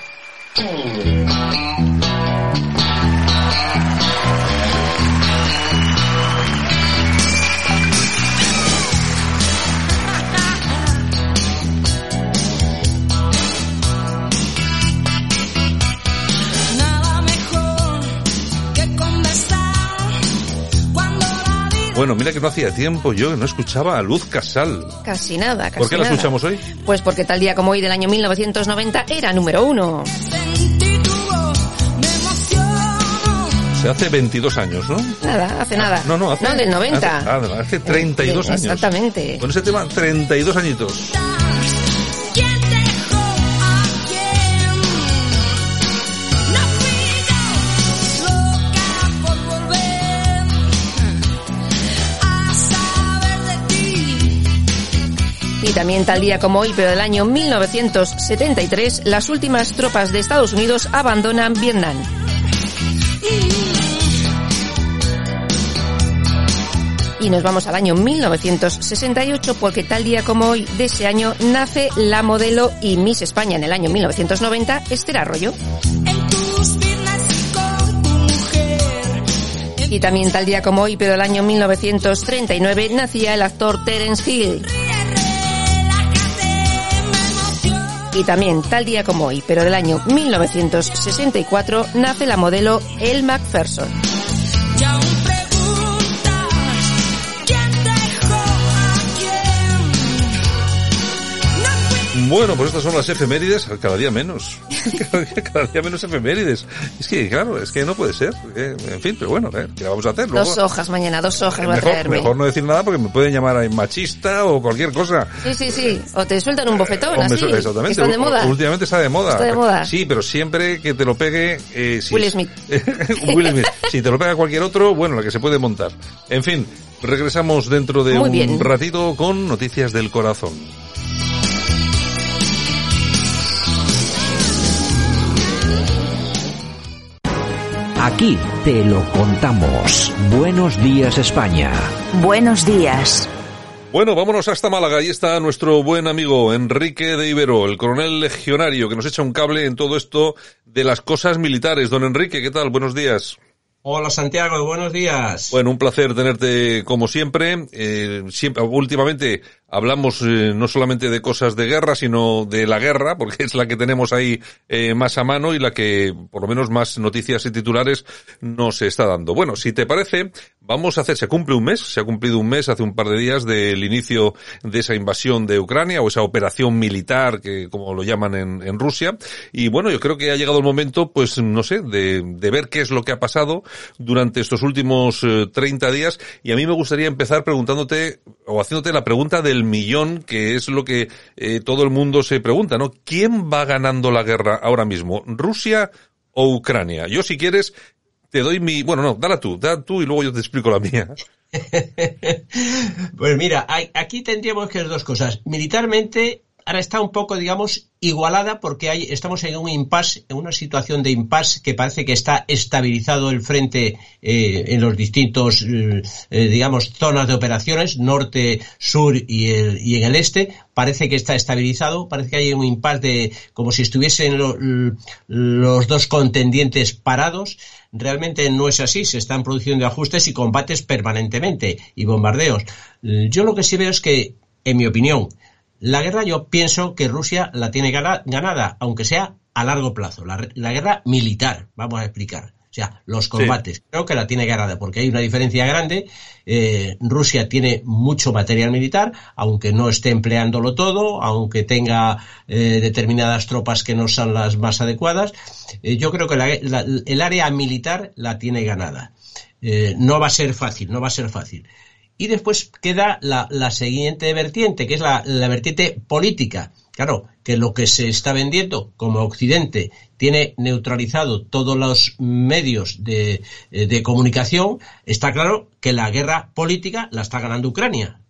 Bueno, mira que no hacía tiempo yo que no escuchaba a Luz Casal. Casi nada, casi ¿Por qué la nada. escuchamos hoy? Pues porque tal día como hoy del año 1990 era número uno. Se hace 22 años, ¿no? Nada, hace nada. No, no, hace... No, del 90. Hace, ah, hace 32 Eh, años. Exactamente. Con ese tema, 32 añitos. Y también tal día como hoy, pero del año 1973, las últimas tropas de Estados Unidos abandonan Vietnam. Y nos vamos al año 1968 porque tal día como hoy de ese año nace la modelo y Miss España en el año 1990, Esther Arroyo. Y también tal día como hoy, pero del año 1939, nacía el actor Terence Hill. Y también tal día como hoy, pero del año 1964, nace la modelo Elle Macpherson. Bueno, pues estas son las efemérides, cada día menos. <laughs> Cada día, cada día menos efemérides. Es que, claro, es que no puede ser. Eh, En fin, pero bueno, eh, ¿qué vamos a hacer? Luego- Dos hojas mañana, dos hojas va a mejor, traerme. mejor no decir nada porque me pueden llamar a machista o cualquier cosa. Sí, sí, sí. O te sueltan un bofetón, así. exactamente. están de moda. Últimamente está de moda. Está de moda. Sí, pero siempre que te lo pegue... Eh, sí. Will Smith. <laughs> Will Smith. Si te lo pega cualquier otro, bueno, la que se puede montar. En fin, regresamos dentro de Muy un bien. ratito con noticias del corazón. Aquí te lo contamos. Buenos días España. Buenos días. Bueno, vámonos hasta Málaga. Ahí está nuestro buen amigo Enrique de Ibero, el coronel legionario, que nos echa un cable en todo esto de las cosas militares. Don Enrique, ¿qué tal? Buenos días. Hola Santiago, buenos días. Bueno, un placer tenerte como siempre. Eh, siempre últimamente hablamos eh, no solamente de cosas de guerra, sino de la guerra, porque es la que tenemos ahí eh, más a mano y la que por lo menos más noticias y titulares nos está dando. Bueno, si te parece, vamos a hacer, se cumple un mes, se ha cumplido un mes hace un par de días del inicio de esa invasión de Ucrania o esa operación militar que como lo llaman en, en Rusia. Y bueno, yo creo que ha llegado el momento, pues no sé, de, de ver qué es lo que ha pasado durante estos últimos eh, 30 días. Y a mí me gustaría empezar preguntándote o haciéndote la pregunta del millón, que es lo que eh, todo el mundo se pregunta, ¿no? ¿Quién va ganando la guerra ahora mismo? ¿Rusia o Ucrania? Yo si quieres te doy mi, bueno, no, dala tú, dala tú y luego yo te explico la mía. <laughs> Pues mira, aquí tendríamos que ver dos cosas. Militarmente, ahora está un poco, digamos, igualada porque hay, estamos en un impasse, en una situación de impasse que parece que está estabilizado el frente eh, en los distintos, eh, eh, digamos, zonas de operaciones, norte, sur y, en el este. Parece que está estabilizado, parece que hay un impasse de, como si estuviesen los dos contendientes parados. Realmente no es así, se están produciendo ajustes y combates permanentemente y bombardeos. Yo lo que sí veo es que, en mi opinión, la guerra yo pienso que Rusia la tiene gana- ganada, aunque sea a largo plazo. La, la guerra militar, vamos a explicar. O sea, los combates. Creo que la tiene ganada porque hay una diferencia grande. Eh, Rusia tiene mucho material militar, aunque no esté empleándolo todo, aunque tenga eh, determinadas tropas que no son las más adecuadas. Eh, yo creo que la- la- el área militar la tiene ganada. Eh, no va a ser fácil, no va a ser fácil. Y después queda la, la siguiente vertiente, que es la, la vertiente política. Claro, que lo que se está vendiendo como Occidente tiene neutralizado todos los medios de, eh, de comunicación, está claro que la guerra política la está ganando Ucrania.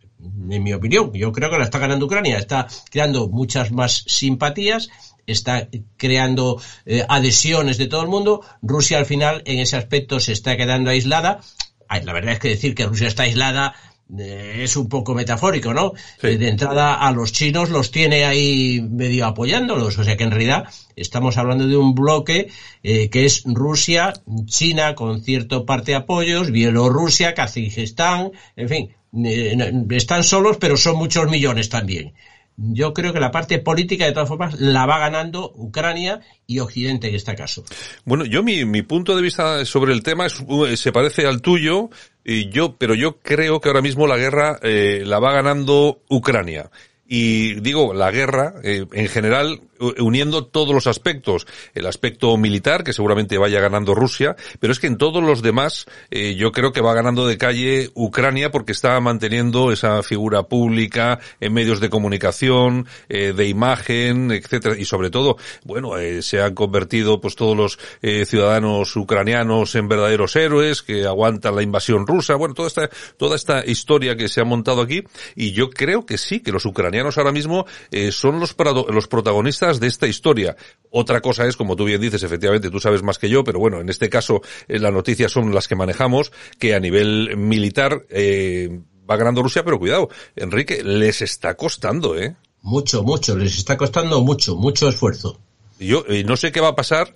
En mi opinión, yo creo que la está ganando Ucrania. Está creando muchas más simpatías, está creando eh, adhesiones de todo el mundo. Rusia al final en ese aspecto se está quedando aislada. La verdad es que decir que Rusia está aislada eh, es un poco metafórico, ¿no? Eh, De entrada a los chinos los tiene ahí medio apoyándolos, o sea que en realidad estamos hablando de un bloque eh, que es Rusia, China con cierto parte de apoyos, Bielorrusia, Kazajistán, en fin, eh, están solos pero son muchos millones también. Yo creo que la parte política, de todas formas, la va ganando Ucrania y Occidente en este caso. Bueno, yo mi, mi punto de vista sobre el tema es, uh, se parece al tuyo, y yo, pero yo creo que ahora mismo la guerra eh, la va ganando Ucrania y digo la guerra eh, en general uniendo todos los aspectos. El aspecto militar que seguramente vaya ganando Rusia pero es que en todos los demás eh, yo creo que va ganando de calle Ucrania porque está manteniendo esa figura pública en medios de comunicación eh, de imagen etcétera y sobre todo bueno se han convertido pues todos los ciudadanos ucranianos en verdaderos héroes que aguantan la invasión rusa. Bueno toda esta toda esta historia que se ha montado aquí y yo creo que sí que los ucranianos ahora mismo eh, son los, los protagonistas de esta historia. Otra cosa es, como tú bien dices, efectivamente, tú sabes más que yo, pero bueno, en este caso eh, las noticias son las que manejamos, que a nivel militar eh, va ganando Rusia, pero cuidado, Enrique, les está costando, ¿eh? Mucho, mucho, les está costando mucho, mucho esfuerzo. Yo no sé qué va a pasar,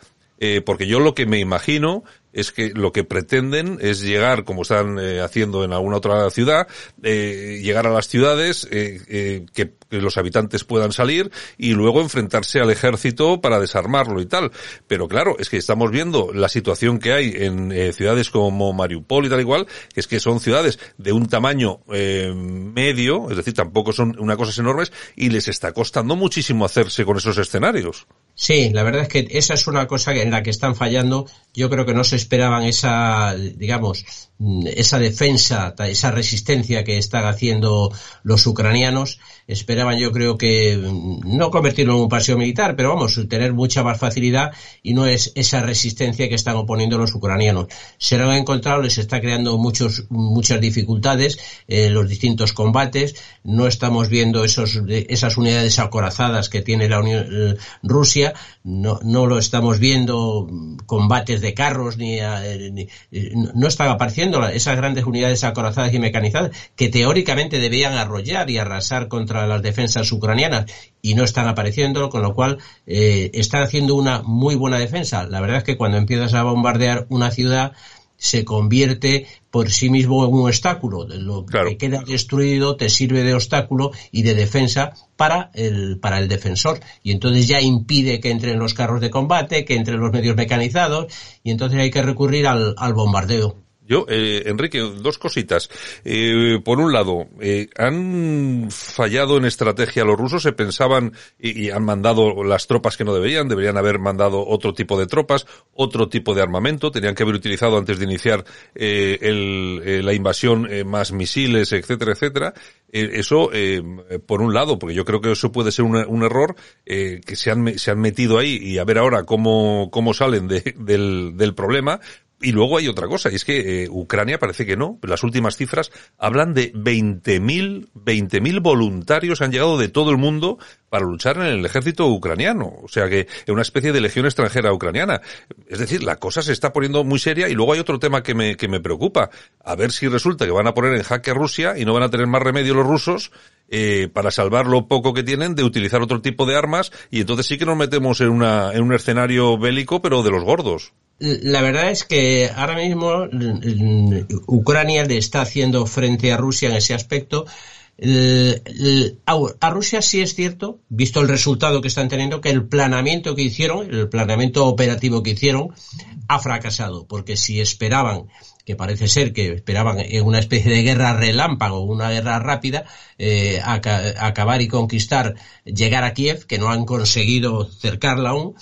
porque yo lo que me imagino es que lo que pretenden es llegar, como están eh, haciendo en alguna otra ciudad, eh, llegar a las ciudades, eh, que, los habitantes puedan salir y luego enfrentarse al ejército para desarmarlo y tal. Pero claro, es que estamos viendo la situación que hay en ciudades como Mariupol y tal igual, que es que son ciudades de un tamaño medio, es decir, tampoco son una cosas enormes y les está costando muchísimo hacerse con esos escenarios. Sí, la verdad es que esa es una cosa en la que están fallando. Yo creo que no se esperaban esa, digamos, esa defensa, esa resistencia que están haciendo los ucranianos. Esperaban, yo creo que, no convertirlo en un paseo militar, pero vamos, tener mucha más facilidad y no es esa resistencia que están oponiendo los ucranianos. Se lo han encontrado, les está creando muchos, muchas dificultades en los distintos combates. No estamos viendo esos, esas unidades acorazadas que tiene la Unión, eh, Rusia no, no lo estamos viendo combates de carros, ni, eh, eh, no están apareciendo esas grandes unidades acorazadas y mecanizadas que teóricamente debían arrollar y arrasar contra las defensas ucranianas y no están apareciendo, con lo cual eh, están haciendo una muy buena defensa. La verdad es que cuando empiezas a bombardear una ciudad, se convierte por sí mismo en un obstáculo. Lo que queda destruido te sirve de obstáculo y de defensa para el, para el defensor. Y entonces ya impide que entren los carros de combate, que entren los medios mecanizados, y entonces hay que recurrir al, al bombardeo. Yo, eh, Enrique, dos cositas. Eh, por un lado, eh, han fallado en estrategia los rusos, se pensaban y, han mandado las tropas que no deberían, deberían haber mandado otro tipo de tropas, otro tipo de armamento, tenían que haber utilizado antes de iniciar el, la invasión más misiles, etcétera, etcétera. eso, por un lado, porque yo creo que eso puede ser un, un error, que se han, se han metido ahí y a ver ahora cómo, cómo salen de, del, del problema, y luego hay otra cosa, y es que eh, Ucrania parece que no. Las últimas cifras hablan de 20.000 20.000 voluntarios han llegado de todo el mundo para luchar en el ejército ucraniano. O sea que es una especie de legión extranjera ucraniana. Es decir, la cosa se está poniendo muy seria y luego hay otro tema que me, que me preocupa. A ver si resulta que van a poner en jaque a Rusia y no van a tener más remedio los rusos eh, para salvar lo poco que tienen de utilizar otro tipo de armas y entonces sí que nos metemos en, una, en un escenario bélico pero de los gordos. La verdad es que ahora mismo Ucrania le está haciendo frente a Rusia en ese aspecto. A Rusia sí es cierto, visto el resultado que están teniendo, que el planeamiento que hicieron, el planeamiento operativo que hicieron, ha fracasado, porque si esperaban que parece ser que esperaban en una especie de guerra relámpago, una guerra rápida, eh, acabar y conquistar, llegar a Kiev, que no han conseguido cercarla aún,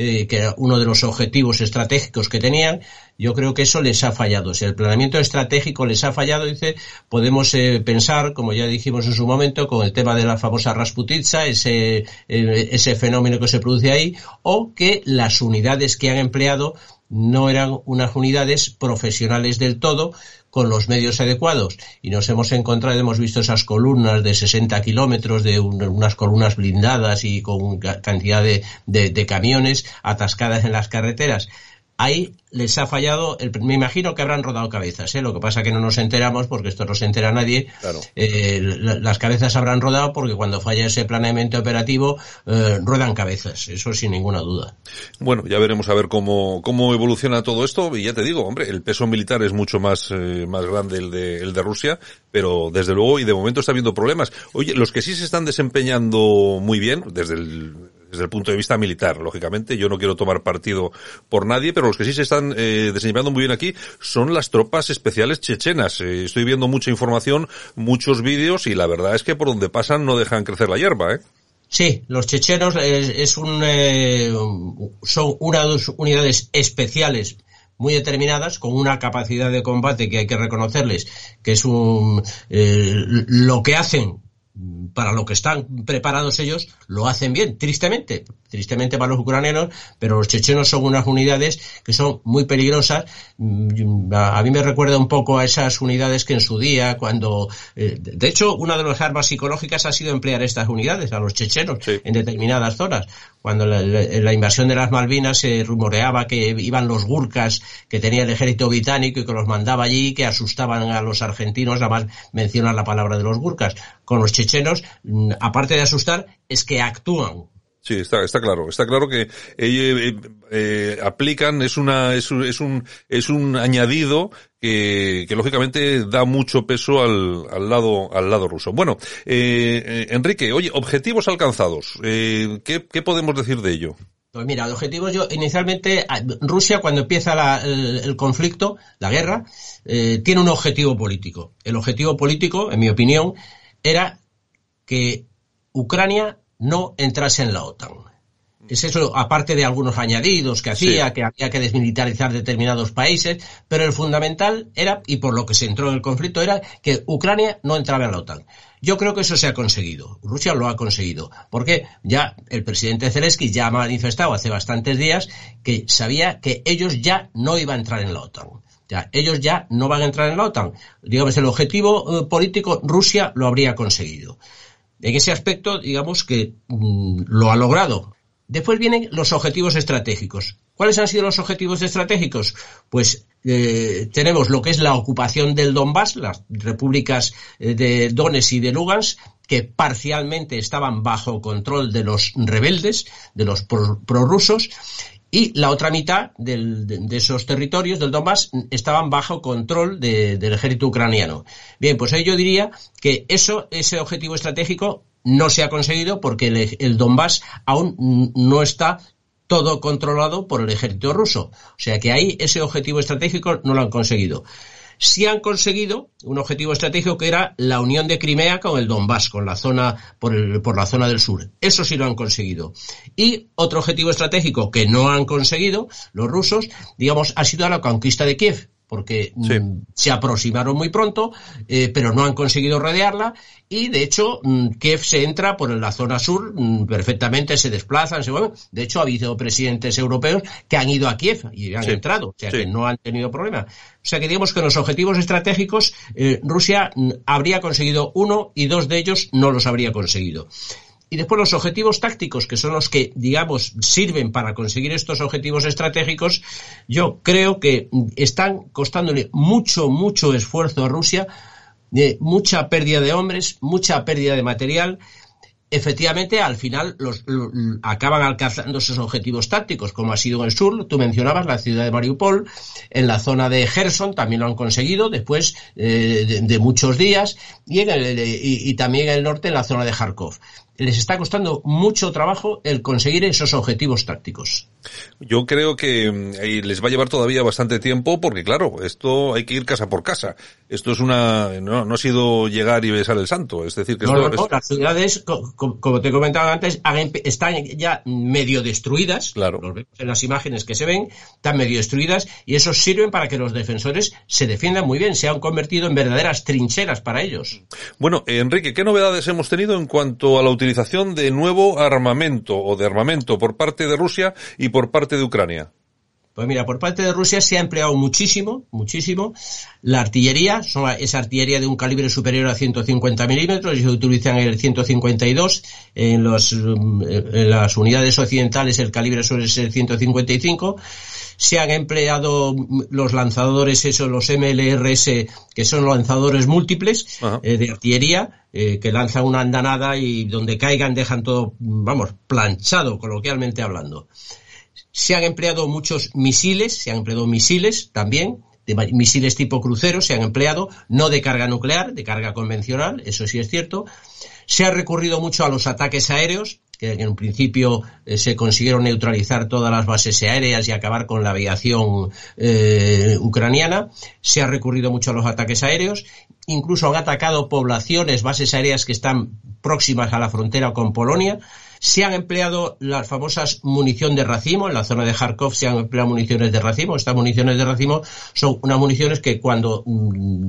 eh, que era uno de los objetivos estratégicos que tenían, yo creo que eso les ha fallado. Si el planeamiento estratégico les ha fallado, dice, podemos eh, pensar, como ya dijimos en su momento, con el tema de la famosa Rasputitsa, ese, ese fenómeno que se produce ahí, o que las unidades que han empleado no eran unas unidades profesionales del todo con los medios adecuados y nos hemos encontrado, hemos visto esas columnas de 60 kilómetros de unas columnas blindadas y con cantidad de, de camiones atascadas en las carreteras ahí les ha fallado, el, me imagino que habrán rodado cabezas, ¿eh? lo que pasa que no nos enteramos porque esto no se entera nadie, Claro. Eh, la- las cabezas habrán rodado porque cuando falla ese planeamiento operativo eh, ruedan cabezas, eso sin ninguna duda. Bueno, ya veremos a ver cómo, cómo evoluciona todo esto. Y ya te digo, hombre, el peso militar es mucho más, eh, más grande el de, el de Rusia, pero desde luego y de momento está habiendo problemas. Oye, los que sí se están desempeñando muy bien, desde el, desde el punto de vista militar, lógicamente, yo no quiero tomar partido por nadie, pero los que sí se están eh, desempeñando muy bien aquí son las tropas especiales chechenas. Eh, estoy viendo mucha información, muchos vídeos y la verdad es que por donde pasan no dejan crecer la hierba, ¿eh? Sí, los chechenos es, es un, eh, son unas unidades especiales muy determinadas con una capacidad de combate que hay que reconocerles que es un eh, lo que hacen para lo que están preparados ellos, lo hacen bien, tristemente, tristemente para los ucranianos, pero los chechenos son unas unidades que son muy peligrosas. Mm, A mí me recuerda un poco a esas unidades que en su día, cuando, eh, de hecho, una de las armas psicológicas ha sido emplear estas unidades a los chechenos en determinadas zonas. Cuando la, la invasión de las Malvinas se rumoreaba que iban los gurkas que tenía el ejército británico y que los mandaba allí, que asustaban a los argentinos, además mencionar la palabra de los gurkas. Con los chechenos, mm, aparte de asustar, es que actúan. Sí, está, está claro. Está claro que ellos eh, eh, aplican, es una, es es un, es un añadido que, que lógicamente da mucho peso al, al lado, al lado ruso. Bueno, eh, eh, Enrique, oye, objetivos alcanzados. Eh, ¿qué, ¿Qué podemos decir de ello? Pues mira, el objetivo yo, inicialmente, Rusia cuando empieza la- el, el conflicto, la guerra, eh, tiene un objetivo político. El objetivo político, en mi opinión, era que Ucrania no entrase en la OTAN. Es eso, aparte de algunos añadidos que hacía, Sí. que había que desmilitarizar determinados países, pero el fundamental era, y por lo que se entró en el conflicto, era que Ucrania no entraba en la OTAN. Yo creo que eso se ha conseguido. Rusia lo ha conseguido. Porque ya el presidente Zelensky ya ha manifestado hace bastantes días que sabía que ellos ya no iban a entrar en la OTAN. Ya, ellos ya no van a entrar en la OTAN. Digamos, el objetivo eh, político Rusia lo habría conseguido. En ese aspecto, digamos que mm, lo ha logrado. Después vienen los objetivos estratégicos. ¿Cuáles han sido los objetivos estratégicos? Pues eh, tenemos lo que es la ocupación del Donbass, las repúblicas eh, de Donetsk y de Lugansk, que parcialmente estaban bajo control de los rebeldes, de los pro- prorrusos, y la otra mitad del- de, esos territorios del Donbass estaban bajo control de- del ejército ucraniano. Bien, pues ahí yo diría que eso, ese objetivo estratégico no se ha conseguido porque el, el Donbass aún no está todo controlado por el ejército ruso. O sea que ahí ese objetivo estratégico no lo han conseguido. Sí han conseguido un objetivo estratégico que era la unión de Crimea con el Donbass, con la zona, por, el- por la zona del sur. Eso sí lo han conseguido. Y otro objetivo estratégico que no han conseguido los rusos, digamos, ha sido la conquista de Kiev porque mm, se aproximaron muy pronto, eh, pero no han conseguido rodearla y de hecho mm, Kiev se entra por la zona sur mm, perfectamente, se desplazan, se mueven. De hecho ha habido presidentes europeos que han ido a Kiev y han Sí, entrado, o sea sí. que no han tenido problema. O sea que digamos que en los objetivos estratégicos eh, Rusia habría conseguido uno y dos de ellos no los habría conseguido. Y después los objetivos tácticos, que son los que, digamos, sirven para conseguir estos objetivos estratégicos, yo creo que están costándole mucho, mucho esfuerzo a Rusia, eh, mucha pérdida de hombres, mucha pérdida de material. Efectivamente, al final acaban alcanzando esos objetivos tácticos, como ha sido en el sur, tú mencionabas la ciudad de Mariupol, en la zona de Gerson también lo han conseguido después eh, de, muchos días, y, y también en el norte, en la zona de Kharkov. Les está costando mucho trabajo el conseguir esos objetivos tácticos. Yo creo que mm, les va a llevar todavía bastante tiempo porque, claro, esto hay que ir casa por casa. Esto es una, no, no ha sido llegar y besar el santo. Es decir, que No, esto no, no, es- las ciudades, co- co- como te comentaba antes, están ya medio destruidas. Claro. Vemos en las imágenes que se ven, están medio destruidas y eso sirven para que los defensores se defiendan muy bien, se han convertido en verdaderas trincheras para ellos. Bueno, Enrique, ¿qué novedades hemos tenido en cuanto a la utilización de nuevo armamento o de armamento por parte de Rusia y por parte de Ucrania? Pues mira, por parte de Rusia se ha empleado muchísimo, muchísimo. La artillería, son la- es artillería de un calibre superior a 150 milímetros, y se utilizan el 152, en, los, mm, en las unidades occidentales el calibre suele ser 155, Se han empleado los lanzadores, esos, los MLRS, que son lanzadores múltiples eh, de artillería, eh, que lanzan una andanada y donde caigan dejan todo, vamos, planchado, coloquialmente hablando. Se han empleado muchos misiles, se han empleado misiles también, de misiles tipo crucero se han empleado, no de carga nuclear, de carga convencional, eso sí es cierto. Se ha recurrido mucho a los ataques aéreos, que en un principio eh, se consiguieron neutralizar todas las bases aéreas y acabar con la aviación eh, ucraniana. Se ha recurrido mucho a los ataques aéreos. Incluso han atacado poblaciones, bases aéreas que están próximas a la frontera con Polonia. Se han empleado las famosas munición de racimo, en la zona de Kharkov se han empleado municiones de racimo. Estas municiones de racimo son unas municiones que cuando mm,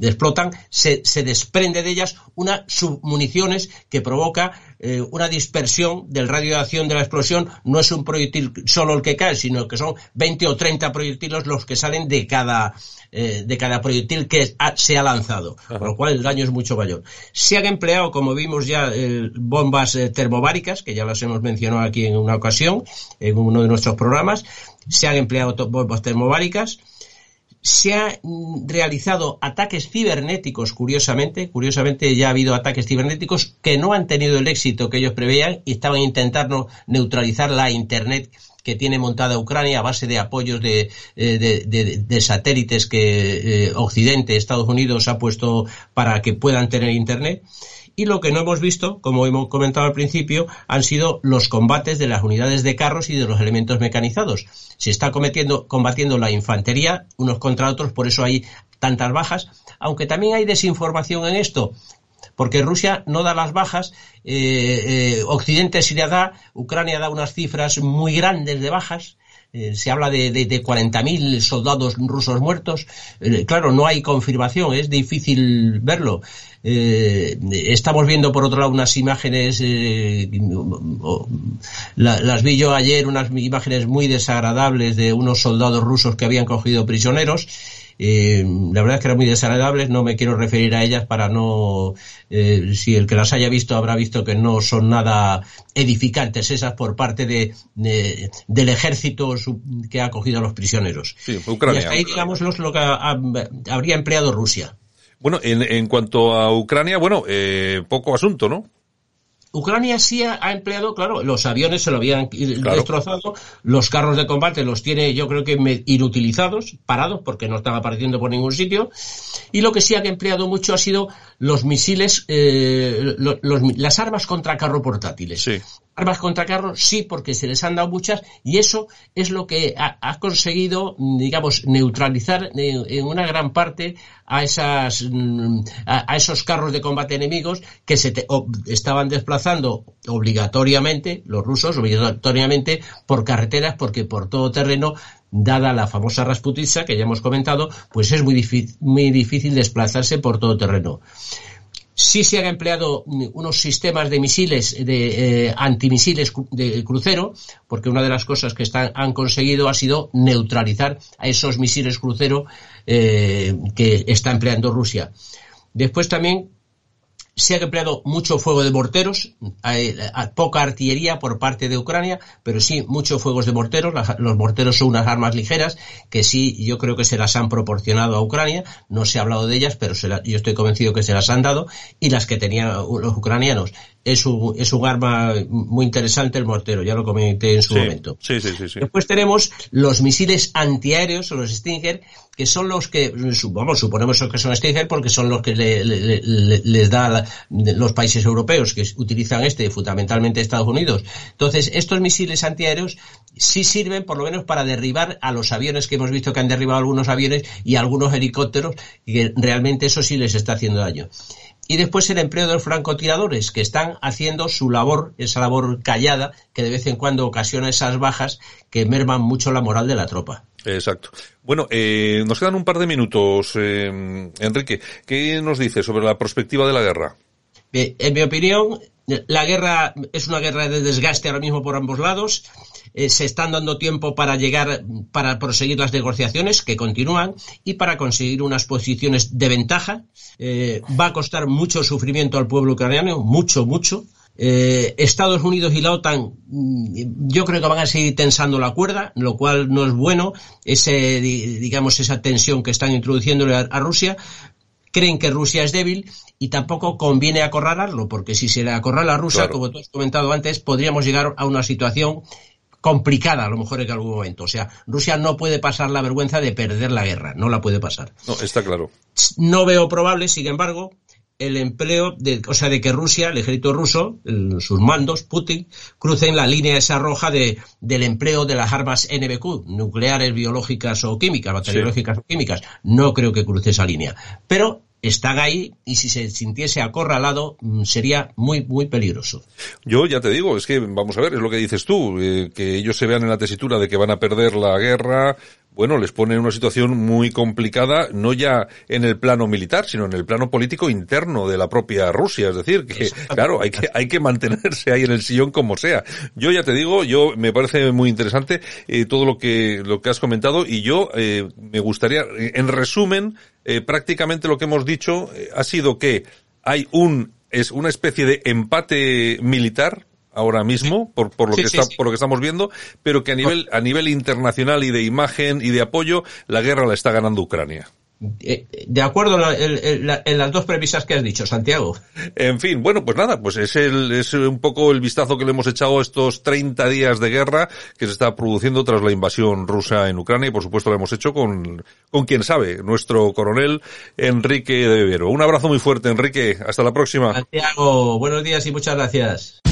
explotan se, se, desprende de ellas una submuniciones que provoca eh, una dispersión del radio de acción de la explosión. No es un proyectil solo el que cae, sino que son 20 o 30 proyectiles los que salen de cada, eh, de cada proyectil que se ha lanzado, con lo cual el daño es mucho mayor. Se han empleado, como vimos ya, eh, bombas eh, termobáricas, que ya las hemos mencionado aquí en una ocasión, en uno de nuestros programas. Se han empleado bombas termobáricas se han realizado ataques cibernéticos, curiosamente. Curiosamente ya ha habido ataques cibernéticos que no han tenido el éxito que ellos preveían y estaban intentando neutralizar la Internet que tiene montada Ucrania a base de apoyos de, eh, satélites que eh, Occidente, Estados Unidos ha puesto para que puedan tener Internet. Y lo que no hemos visto, como hemos comentado al principio, han sido los combates de las unidades de carros y de los elementos mecanizados. Se está combatiendo la infantería unos contra otros, por eso hay tantas bajas, aunque también hay desinformación en esto porque Rusia no da las bajas, eh, eh, Occidente sí le da, Ucrania da unas cifras muy grandes de bajas, eh, se habla de, de, de 40.000 soldados rusos muertos. claro, no hay confirmación, es difícil verlo. estamos viendo por otro lado unas imágenes, las vi yo ayer, unas imágenes muy desagradables de unos soldados rusos que habían cogido prisioneros eh, la verdad es que eran muy desagradables, no me quiero referir a ellas para no, eh, si el que las haya visto habrá visto que no son nada edificantes esas por parte de, del ejército que ha acogido a los prisioneros. Sí, Ucrania. Y hasta ahí, digamos, lo que habría empleado Rusia. Bueno, en, en cuanto a Ucrania, bueno, eh, poco asunto, ¿no? Ucrania sí ha, empleado, claro, los aviones se lo habían destrozado, los carros de combate los tiene yo creo que inutilizados, parados, porque no están apareciendo por ningún sitio, y lo que sí ha empleado mucho ha sido los misiles, eh, las armas contra carro portátiles. Sí. Armas contra carro, sí, porque se les han dado muchas, y eso es lo que ha, conseguido, digamos, neutralizar en, una gran parte a esas, a, esos carros de combate enemigos que se estaban desplazando obligatoriamente, los rusos obligatoriamente, por carreteras, porque por todo terreno dada la famosa Rasputitsa que ya hemos comentado, pues es muy difícil, muy difícil desplazarse por todo terreno. Sí se han empleado unos sistemas de misiles, de eh, antimisiles de crucero, porque una de las cosas que han conseguido ha sido neutralizar a esos misiles crucero eh, que está empleando Rusia. Después también se ha empleado mucho fuego de morteros, poca artillería por parte de Ucrania, pero sí muchos fuegos de morteros. los morteros son unas armas ligeras que sí, yo creo que se las han proporcionado a Ucrania. No se ha hablado de ellas, pero yo estoy convencido que se las han dado. Y las que tenían los ucranianos. Es un, es un arma muy interesante el mortero, ya lo comenté en su momento. Sí, sí, sí, Después tenemos los misiles antiaéreos o los Stinger, que son los que, vamos, suponemos que son Stinger porque son los que les da los países europeos que utilizan este, fundamentalmente Estados Unidos. Entonces, estos misiles antiaéreos sí sirven por lo menos para derribar a los aviones que hemos visto que han derribado algunos aviones y algunos helicópteros, y que realmente eso sí les está haciendo daño y después el empleo de los francotiradores, que están haciendo su labor, esa labor callada, que de vez en cuando ocasiona esas bajas que merman mucho la moral de la tropa. Exacto. Bueno, eh, nos quedan un par de minutos, eh, Enrique. ¿Qué nos dice sobre la perspectiva de la guerra? En mi opinión, la guerra es una guerra de desgaste ahora mismo por ambos lados. Eh, se están dando tiempo para llegar, para proseguir las negociaciones que continúan y para conseguir unas posiciones de ventaja. Eh, va a costar mucho sufrimiento al pueblo ucraniano, mucho, mucho. Eh, Estados Unidos y la OTAN, mm, yo creo que van a seguir tensando la cuerda, lo cual no es bueno, ese, digamos, esa tensión que están introduciéndole a, Rusia. Creen que Rusia es débil y tampoco conviene acorralarlo, porque si se le acorrala a Rusia, como tú has comentado antes, podríamos llegar a una situación complicada a lo mejor en algún momento. O sea, Rusia no puede pasar la vergüenza de perder la guerra, no la puede pasar. No, está claro. No veo probable, sin embargo, el empleo de, o sea, de que Rusia, el ejército ruso, sus mandos, Putin, crucen la línea esa roja de, del empleo de las armas NBQ, nucleares, biológicas o químicas, bacteriológicas o químicas. No creo que cruce esa línea. Pero están ahí y si se sintiese acorralado mm, sería muy, muy peligroso. Yo ya te digo, es que vamos a ver, es lo que dices tú, eh, que ellos se vean en la tesitura de que van a perder la guerra, bueno, les pone en una situación muy complicada, no ya en el plano militar, sino en el plano político interno de la propia Rusia. Es decir, que, claro, hay que, hay que mantenerse ahí en el sillón como sea. Yo ya te digo, yo me parece muy interesante eh, todo lo que, lo que has comentado y yo eh, me gustaría, en resumen, eh, prácticamente lo que hemos dicho eh, ha sido que hay un, es una especie de empate militar, ahora mismo por, por lo que está, por lo que estamos viendo, pero que a nivel a nivel internacional y de imagen y de apoyo la guerra la está ganando Ucrania. Eh, de acuerdo en, las dos premisas que has dicho, Santiago. En fin, bueno, pues nada, pues es, el, es un poco el vistazo que le hemos echado a estos 30 días de guerra que se está produciendo tras la invasión rusa en Ucrania y por supuesto lo hemos hecho con, con quien sabe, nuestro coronel Enrique de Bebero. Un abrazo muy fuerte, Enrique. Hasta la próxima. Santiago, buenos días y muchas gracias.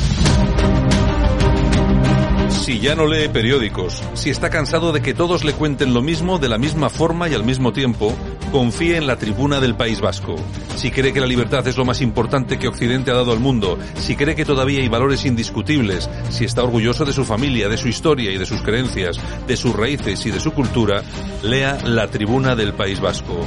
Si ya no lee periódicos, si está cansado de que todos le cuenten lo mismo de la misma forma y al mismo tiempo, confíe en la tribuna del País Vasco. Si cree que la libertad es lo más importante que Occidente ha dado al mundo, si cree que todavía hay valores indiscutibles, si está orgulloso de su familia, de su historia y de sus creencias, de sus raíces y de su cultura, lea la tribuna del País Vasco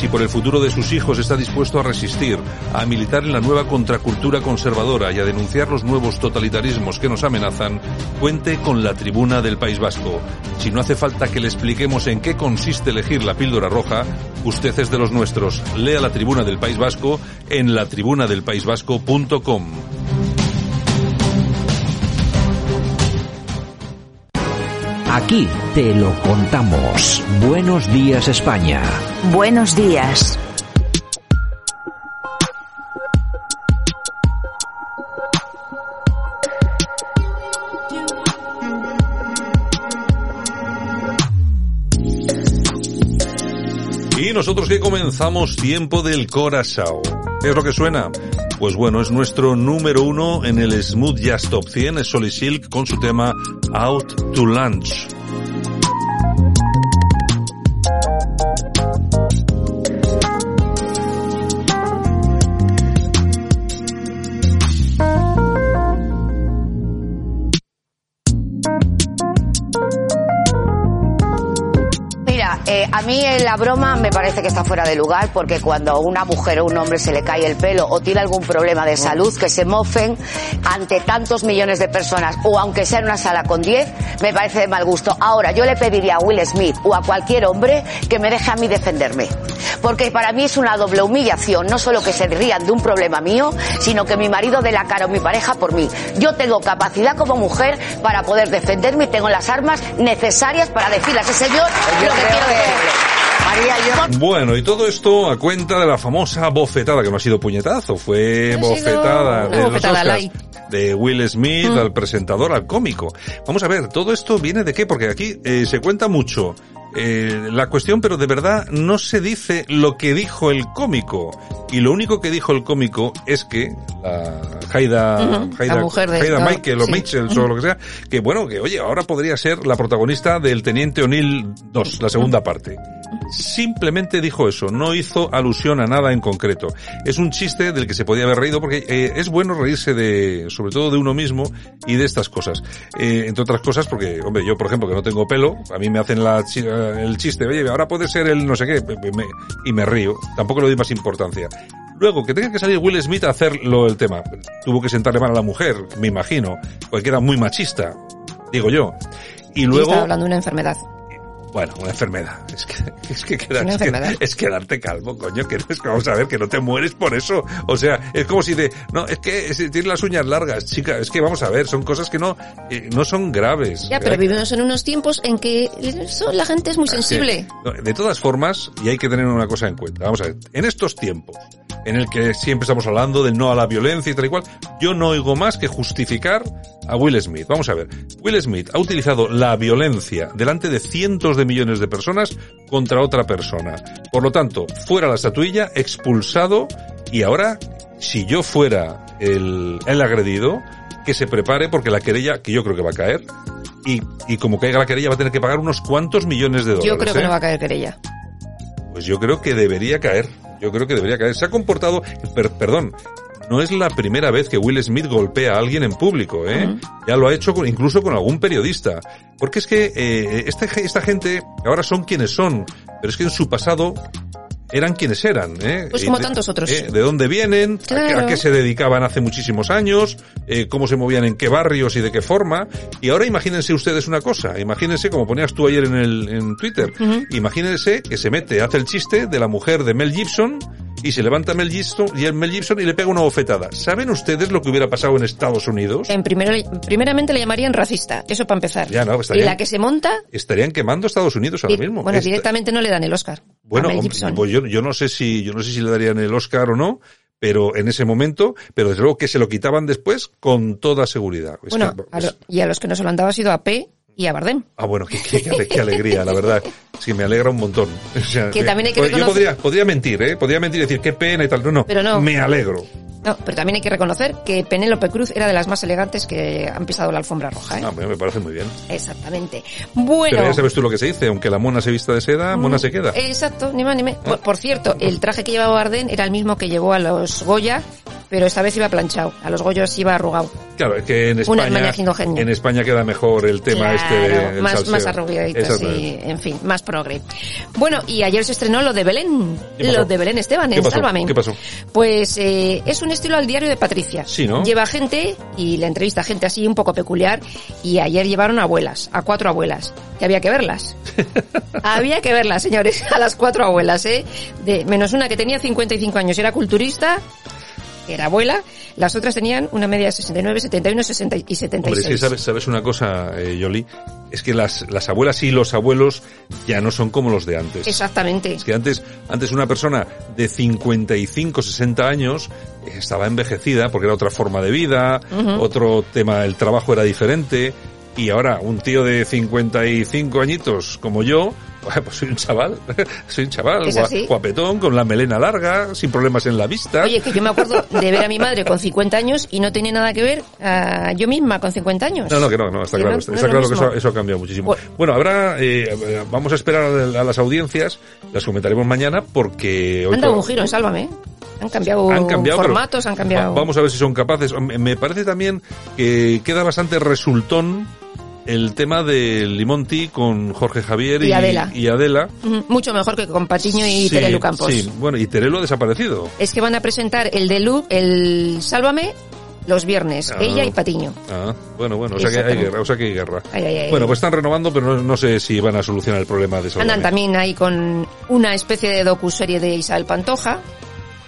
si por el futuro de sus hijos está dispuesto a resistir, a militar en la nueva contracultura conservadora y a denunciar los nuevos totalitarismos que nos amenazan, cuente con la tribuna del País Vasco. Si no hace falta que le expliquemos en qué consiste elegir la píldora roja, usted es de los nuestros. Lea la tribuna del País Vasco en latribunadelpaisvasco.com. Aquí te lo contamos. Buenos días España. Buenos días. Y nosotros que comenzamos tiempo del Corazao. ¿Qué es lo que suena? Pues bueno, es nuestro número uno en el Smooth Jazz Top 100, es Solly Silk con su tema Out to Lunch. Mí la broma me parece que está fuera de lugar porque cuando a una mujer o un hombre se le cae el pelo o tiene algún problema de salud, que se mofen ante tantos millones de personas o aunque sea en una sala con 10, me parece de mal gusto. Ahora, yo le pediría a Will Smith o a cualquier hombre que me deje a mí defenderme. Porque para mí es una doble humillación, no solo que se rían de un problema mío, sino que mi marido dé la cara o mi pareja por mí. Yo tengo capacidad como mujer para poder defenderme y tengo las armas necesarias para decirle a ese señor lo que quiero decirle. Bueno, y todo esto a cuenta de la famosa bofetada, que no ha sido puñetazo, fue bofetada, de, de Will Smith mm. al presentador, al cómico. Vamos a ver, todo esto viene de qué, porque aquí eh, se cuenta mucho eh, la cuestión, pero de verdad no se dice lo que dijo el cómico. Y lo único que dijo el cómico es que la Haida, Haida, Michael o Mitchell o lo que sea, que bueno, que oye, ahora podría ser la protagonista del Teniente O'Neill 2, la segunda parte. Simplemente dijo eso, no hizo alusión a nada en concreto. Es un chiste del que se podía haber reído porque eh, es bueno reírse de, sobre todo de uno mismo y de estas cosas. Eh, entre otras cosas porque, hombre, yo por ejemplo que no tengo pelo, a mí me hacen la, el chiste, oye, ahora puede ser el no sé qué, y me río. Tampoco le doy más importancia. Luego, que tenga que salir Will Smith a hacerlo el tema. Tuvo que sentarle mal a la mujer, me imagino, porque era muy machista, digo yo. Y luego... hablando de una enfermedad Bueno, una enfermedad. Es que, es que, quedar- Una es que- enfermedad. es quedarte calvo, coño, que no es que vamos a ver que no te mueres por eso. O sea, es como si de, no, es que es- tienes las uñas largas, chica, es que vamos a ver, son cosas que no, eh, no son graves. Ya, pero Eh, vivimos en unos tiempos en que eso, la gente es muy sensible. no, De todas formas, y hay que tener una cosa en cuenta. Vamos a ver, en estos tiempos, en el que siempre estamos hablando del no a la violencia y tal y cual, yo no oigo más que justificar a Will Smith. Vamos a ver, Will Smith ha utilizado la violencia delante de cientos de millones de personas contra otra persona. Por lo tanto, fuera la estatuilla, expulsado, y ahora, si yo fuera el, el agredido, que se prepare porque la querella, que yo creo que va a caer, y, y como caiga la querella va a tener que pagar unos cuantos millones de dólares. Yo creo que ¿eh? no va a caer querella. Pues yo creo que debería caer. Yo creo que debería caer. Se ha comportado, per- perdón, no es la primera vez que Will Smith golpea a alguien en público, ¿eh? Ya lo ha hecho con- incluso con algún periodista. Porque es que eh, esta, esta gente ahora son quienes son, pero es que en su pasado eran quienes eran, ¿eh? Pues como de- tantos otros. ¿eh? ¿De dónde vienen? ¿A qué- ¿A, Claro. qué se dedicaban hace muchísimos años? Eh, ¿Cómo se movían en qué barrios y de qué forma? Y ahora imagínense ustedes una cosa. Imagínense, como ponías tú ayer en, el, en Twitter, imagínense que se mete, hace el chiste de la mujer de Mel Gibson y se levanta Mel Gibson y el Mel Gibson y le pega una bofetada. ¿Saben ustedes lo que hubiera pasado en Estados Unidos? En primero, primeramente le llamarían racista, eso para empezar. Ya, no, y estarían, la que se monta, estarían quemando Estados Unidos ahora mismo. bueno, Esta- directamente no le dan el Oscar. Bueno, a Mel hombre, Gibson. pues yo, yo no sé si, yo no sé si le darían el Oscar o no, pero en ese momento, pero desde luego que se lo quitaban después con toda seguridad. Es bueno, que- a lo- y a los que no se lo han dado ha sido a P y a Bardem. Ah, bueno, qué, qué- qué ale- qué alegría, la verdad. Que me alegra un montón. <laughs> O sea, Que también hay que pues yo reconocer- podría, podría mentir, ¿eh? Podría mentir y decir qué pena y tal. No, no. Pero no. Me alegro. No, pero también hay que reconocer que Penélope Cruz era de las más elegantes que han pisado la alfombra roja, ¿eh? Ah, me me parece muy bien. Exactamente. Bueno. Pero ya sabes tú lo que se dice, aunque la mona se vista de seda, mona se queda. Exacto, ni más ni menos. Por, por cierto, el traje que llevaba Bardem era el mismo que llevó a los Goya, pero esta vez iba planchado. A los Goyos iba arrugado. Claro, es que en España, en España queda mejor el tema este de, Claro, más, salseo. más arrugadito, sí, en fin, más progre. Bueno, y ayer se estrenó lo de Belén, lo de Belén Esteban ¿Qué en pasó? Sálvame. ¿Qué pasó? Pues eh, es un estilo al diario de Patricia. Sí, ¿no? Lleva gente y le entrevista a gente así un poco peculiar y ayer llevaron abuelas, a cuatro abuelas, que había que verlas. <laughs> había que verlas, señores, <laughs> a las cuatro abuelas, ¿eh? De, menos una que tenía 55 años y era culturista, era abuela, las otras tenían una media de 69, 71 60 y 76. Hombre, sí, sabes, sabes una cosa, eh, Yoli, es que las, las abuelas y los abuelos ya no son como los de antes. Exactamente. Es que antes, antes una persona de 55, 60 años eh, estaba envejecida porque era otra forma de vida, otro tema, el trabajo era diferente. Y ahora, un tío de 55 añitos como yo, pues soy un chaval, <laughs> soy un chaval, guapetón, con la melena larga, sin problemas en la vista. Oye, que yo me acuerdo de ver a mi madre con 50 años y no tenía nada que ver a yo misma con 50 años. No, no, que no, no, está claro, está, claro que eso, eso ha cambiado muchísimo. Bueno. Bueno, habrá, eh, vamos a esperar a, las audiencias, las comentaremos mañana porque hoy Han dado un giro Sálvame. ¿eh? Han cambiado, han cambiado formatos, han cambiado... va- vamos a ver si son capaces. Me parece también que queda bastante resultón el tema del Limonti con Jorge Javier y, Y Adela. y Adela. Ujú, Mucho mejor que con Patiño y Sí, Terelu Campos. Sí, bueno, y Terelu ha desaparecido. Es que van a presentar el de Lu, el Sálvame, los viernes. Ah. Ella y Patiño. Ah, bueno, bueno, o sea que hay guerra, o sea que hay guerra. Ay, ay, ay. Bueno, pues están renovando, pero no, no sé si van a solucionar el problema de Salvador. Andan también ahí con una especie de docuserie de Isabel Pantoja,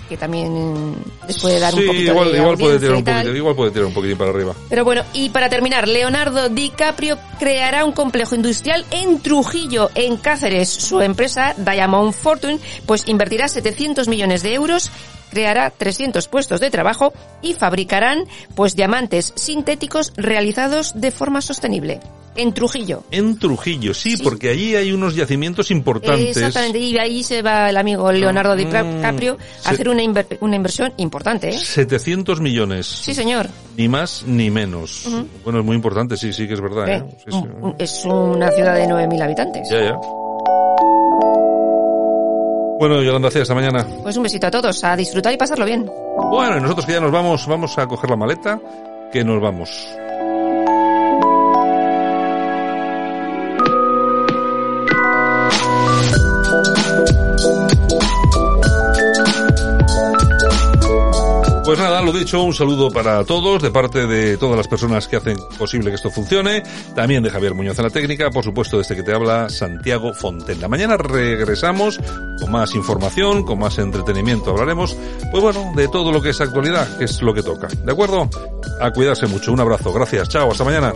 que también les puede dar sí, un poquito igual, de igual puede tirar un poquito, igual puede tirar un poquitín para arriba. Pero bueno, y para terminar, Leonardo DiCaprio creará un complejo industrial en Trujillo, en Cáceres. Su empresa, Diamond Fortune, pues invertirá 700 millones de euros, creará 300 puestos de trabajo y fabricarán pues diamantes sintéticos realizados de forma sostenible. En Trujillo. En Trujillo, sí, porque allí hay unos yacimientos importantes. Exactamente, y ahí se va el amigo Leonardo DiCaprio a hacer una, inver- una inversión importante, ¿eh? 700 millones. Sí, señor. Ni más ni menos. Bueno, es muy importante, sí, sí que es verdad. Eh, ¿eh? Sí, sí. Es una ciudad de 9.000 habitantes. Ya, ya. Bueno, Yolanda, hasta esta mañana. Pues un besito a todos, a disfrutar y pasarlo bien. Bueno, y nosotros que ya nos vamos, vamos a coger la maleta, que nos vamos. Pues nada, lo dicho, un saludo para todos de parte de todas las personas que hacen posible que esto funcione. También de Javier Muñoz en la técnica, por supuesto, desde que te habla Santiago Fontella. Mañana regresamos con más información, con más entretenimiento. Hablaremos, pues bueno, de todo lo que es actualidad, que es lo que toca. ¿De acuerdo? A cuidarse mucho. Un abrazo. Gracias. Chao. Hasta mañana.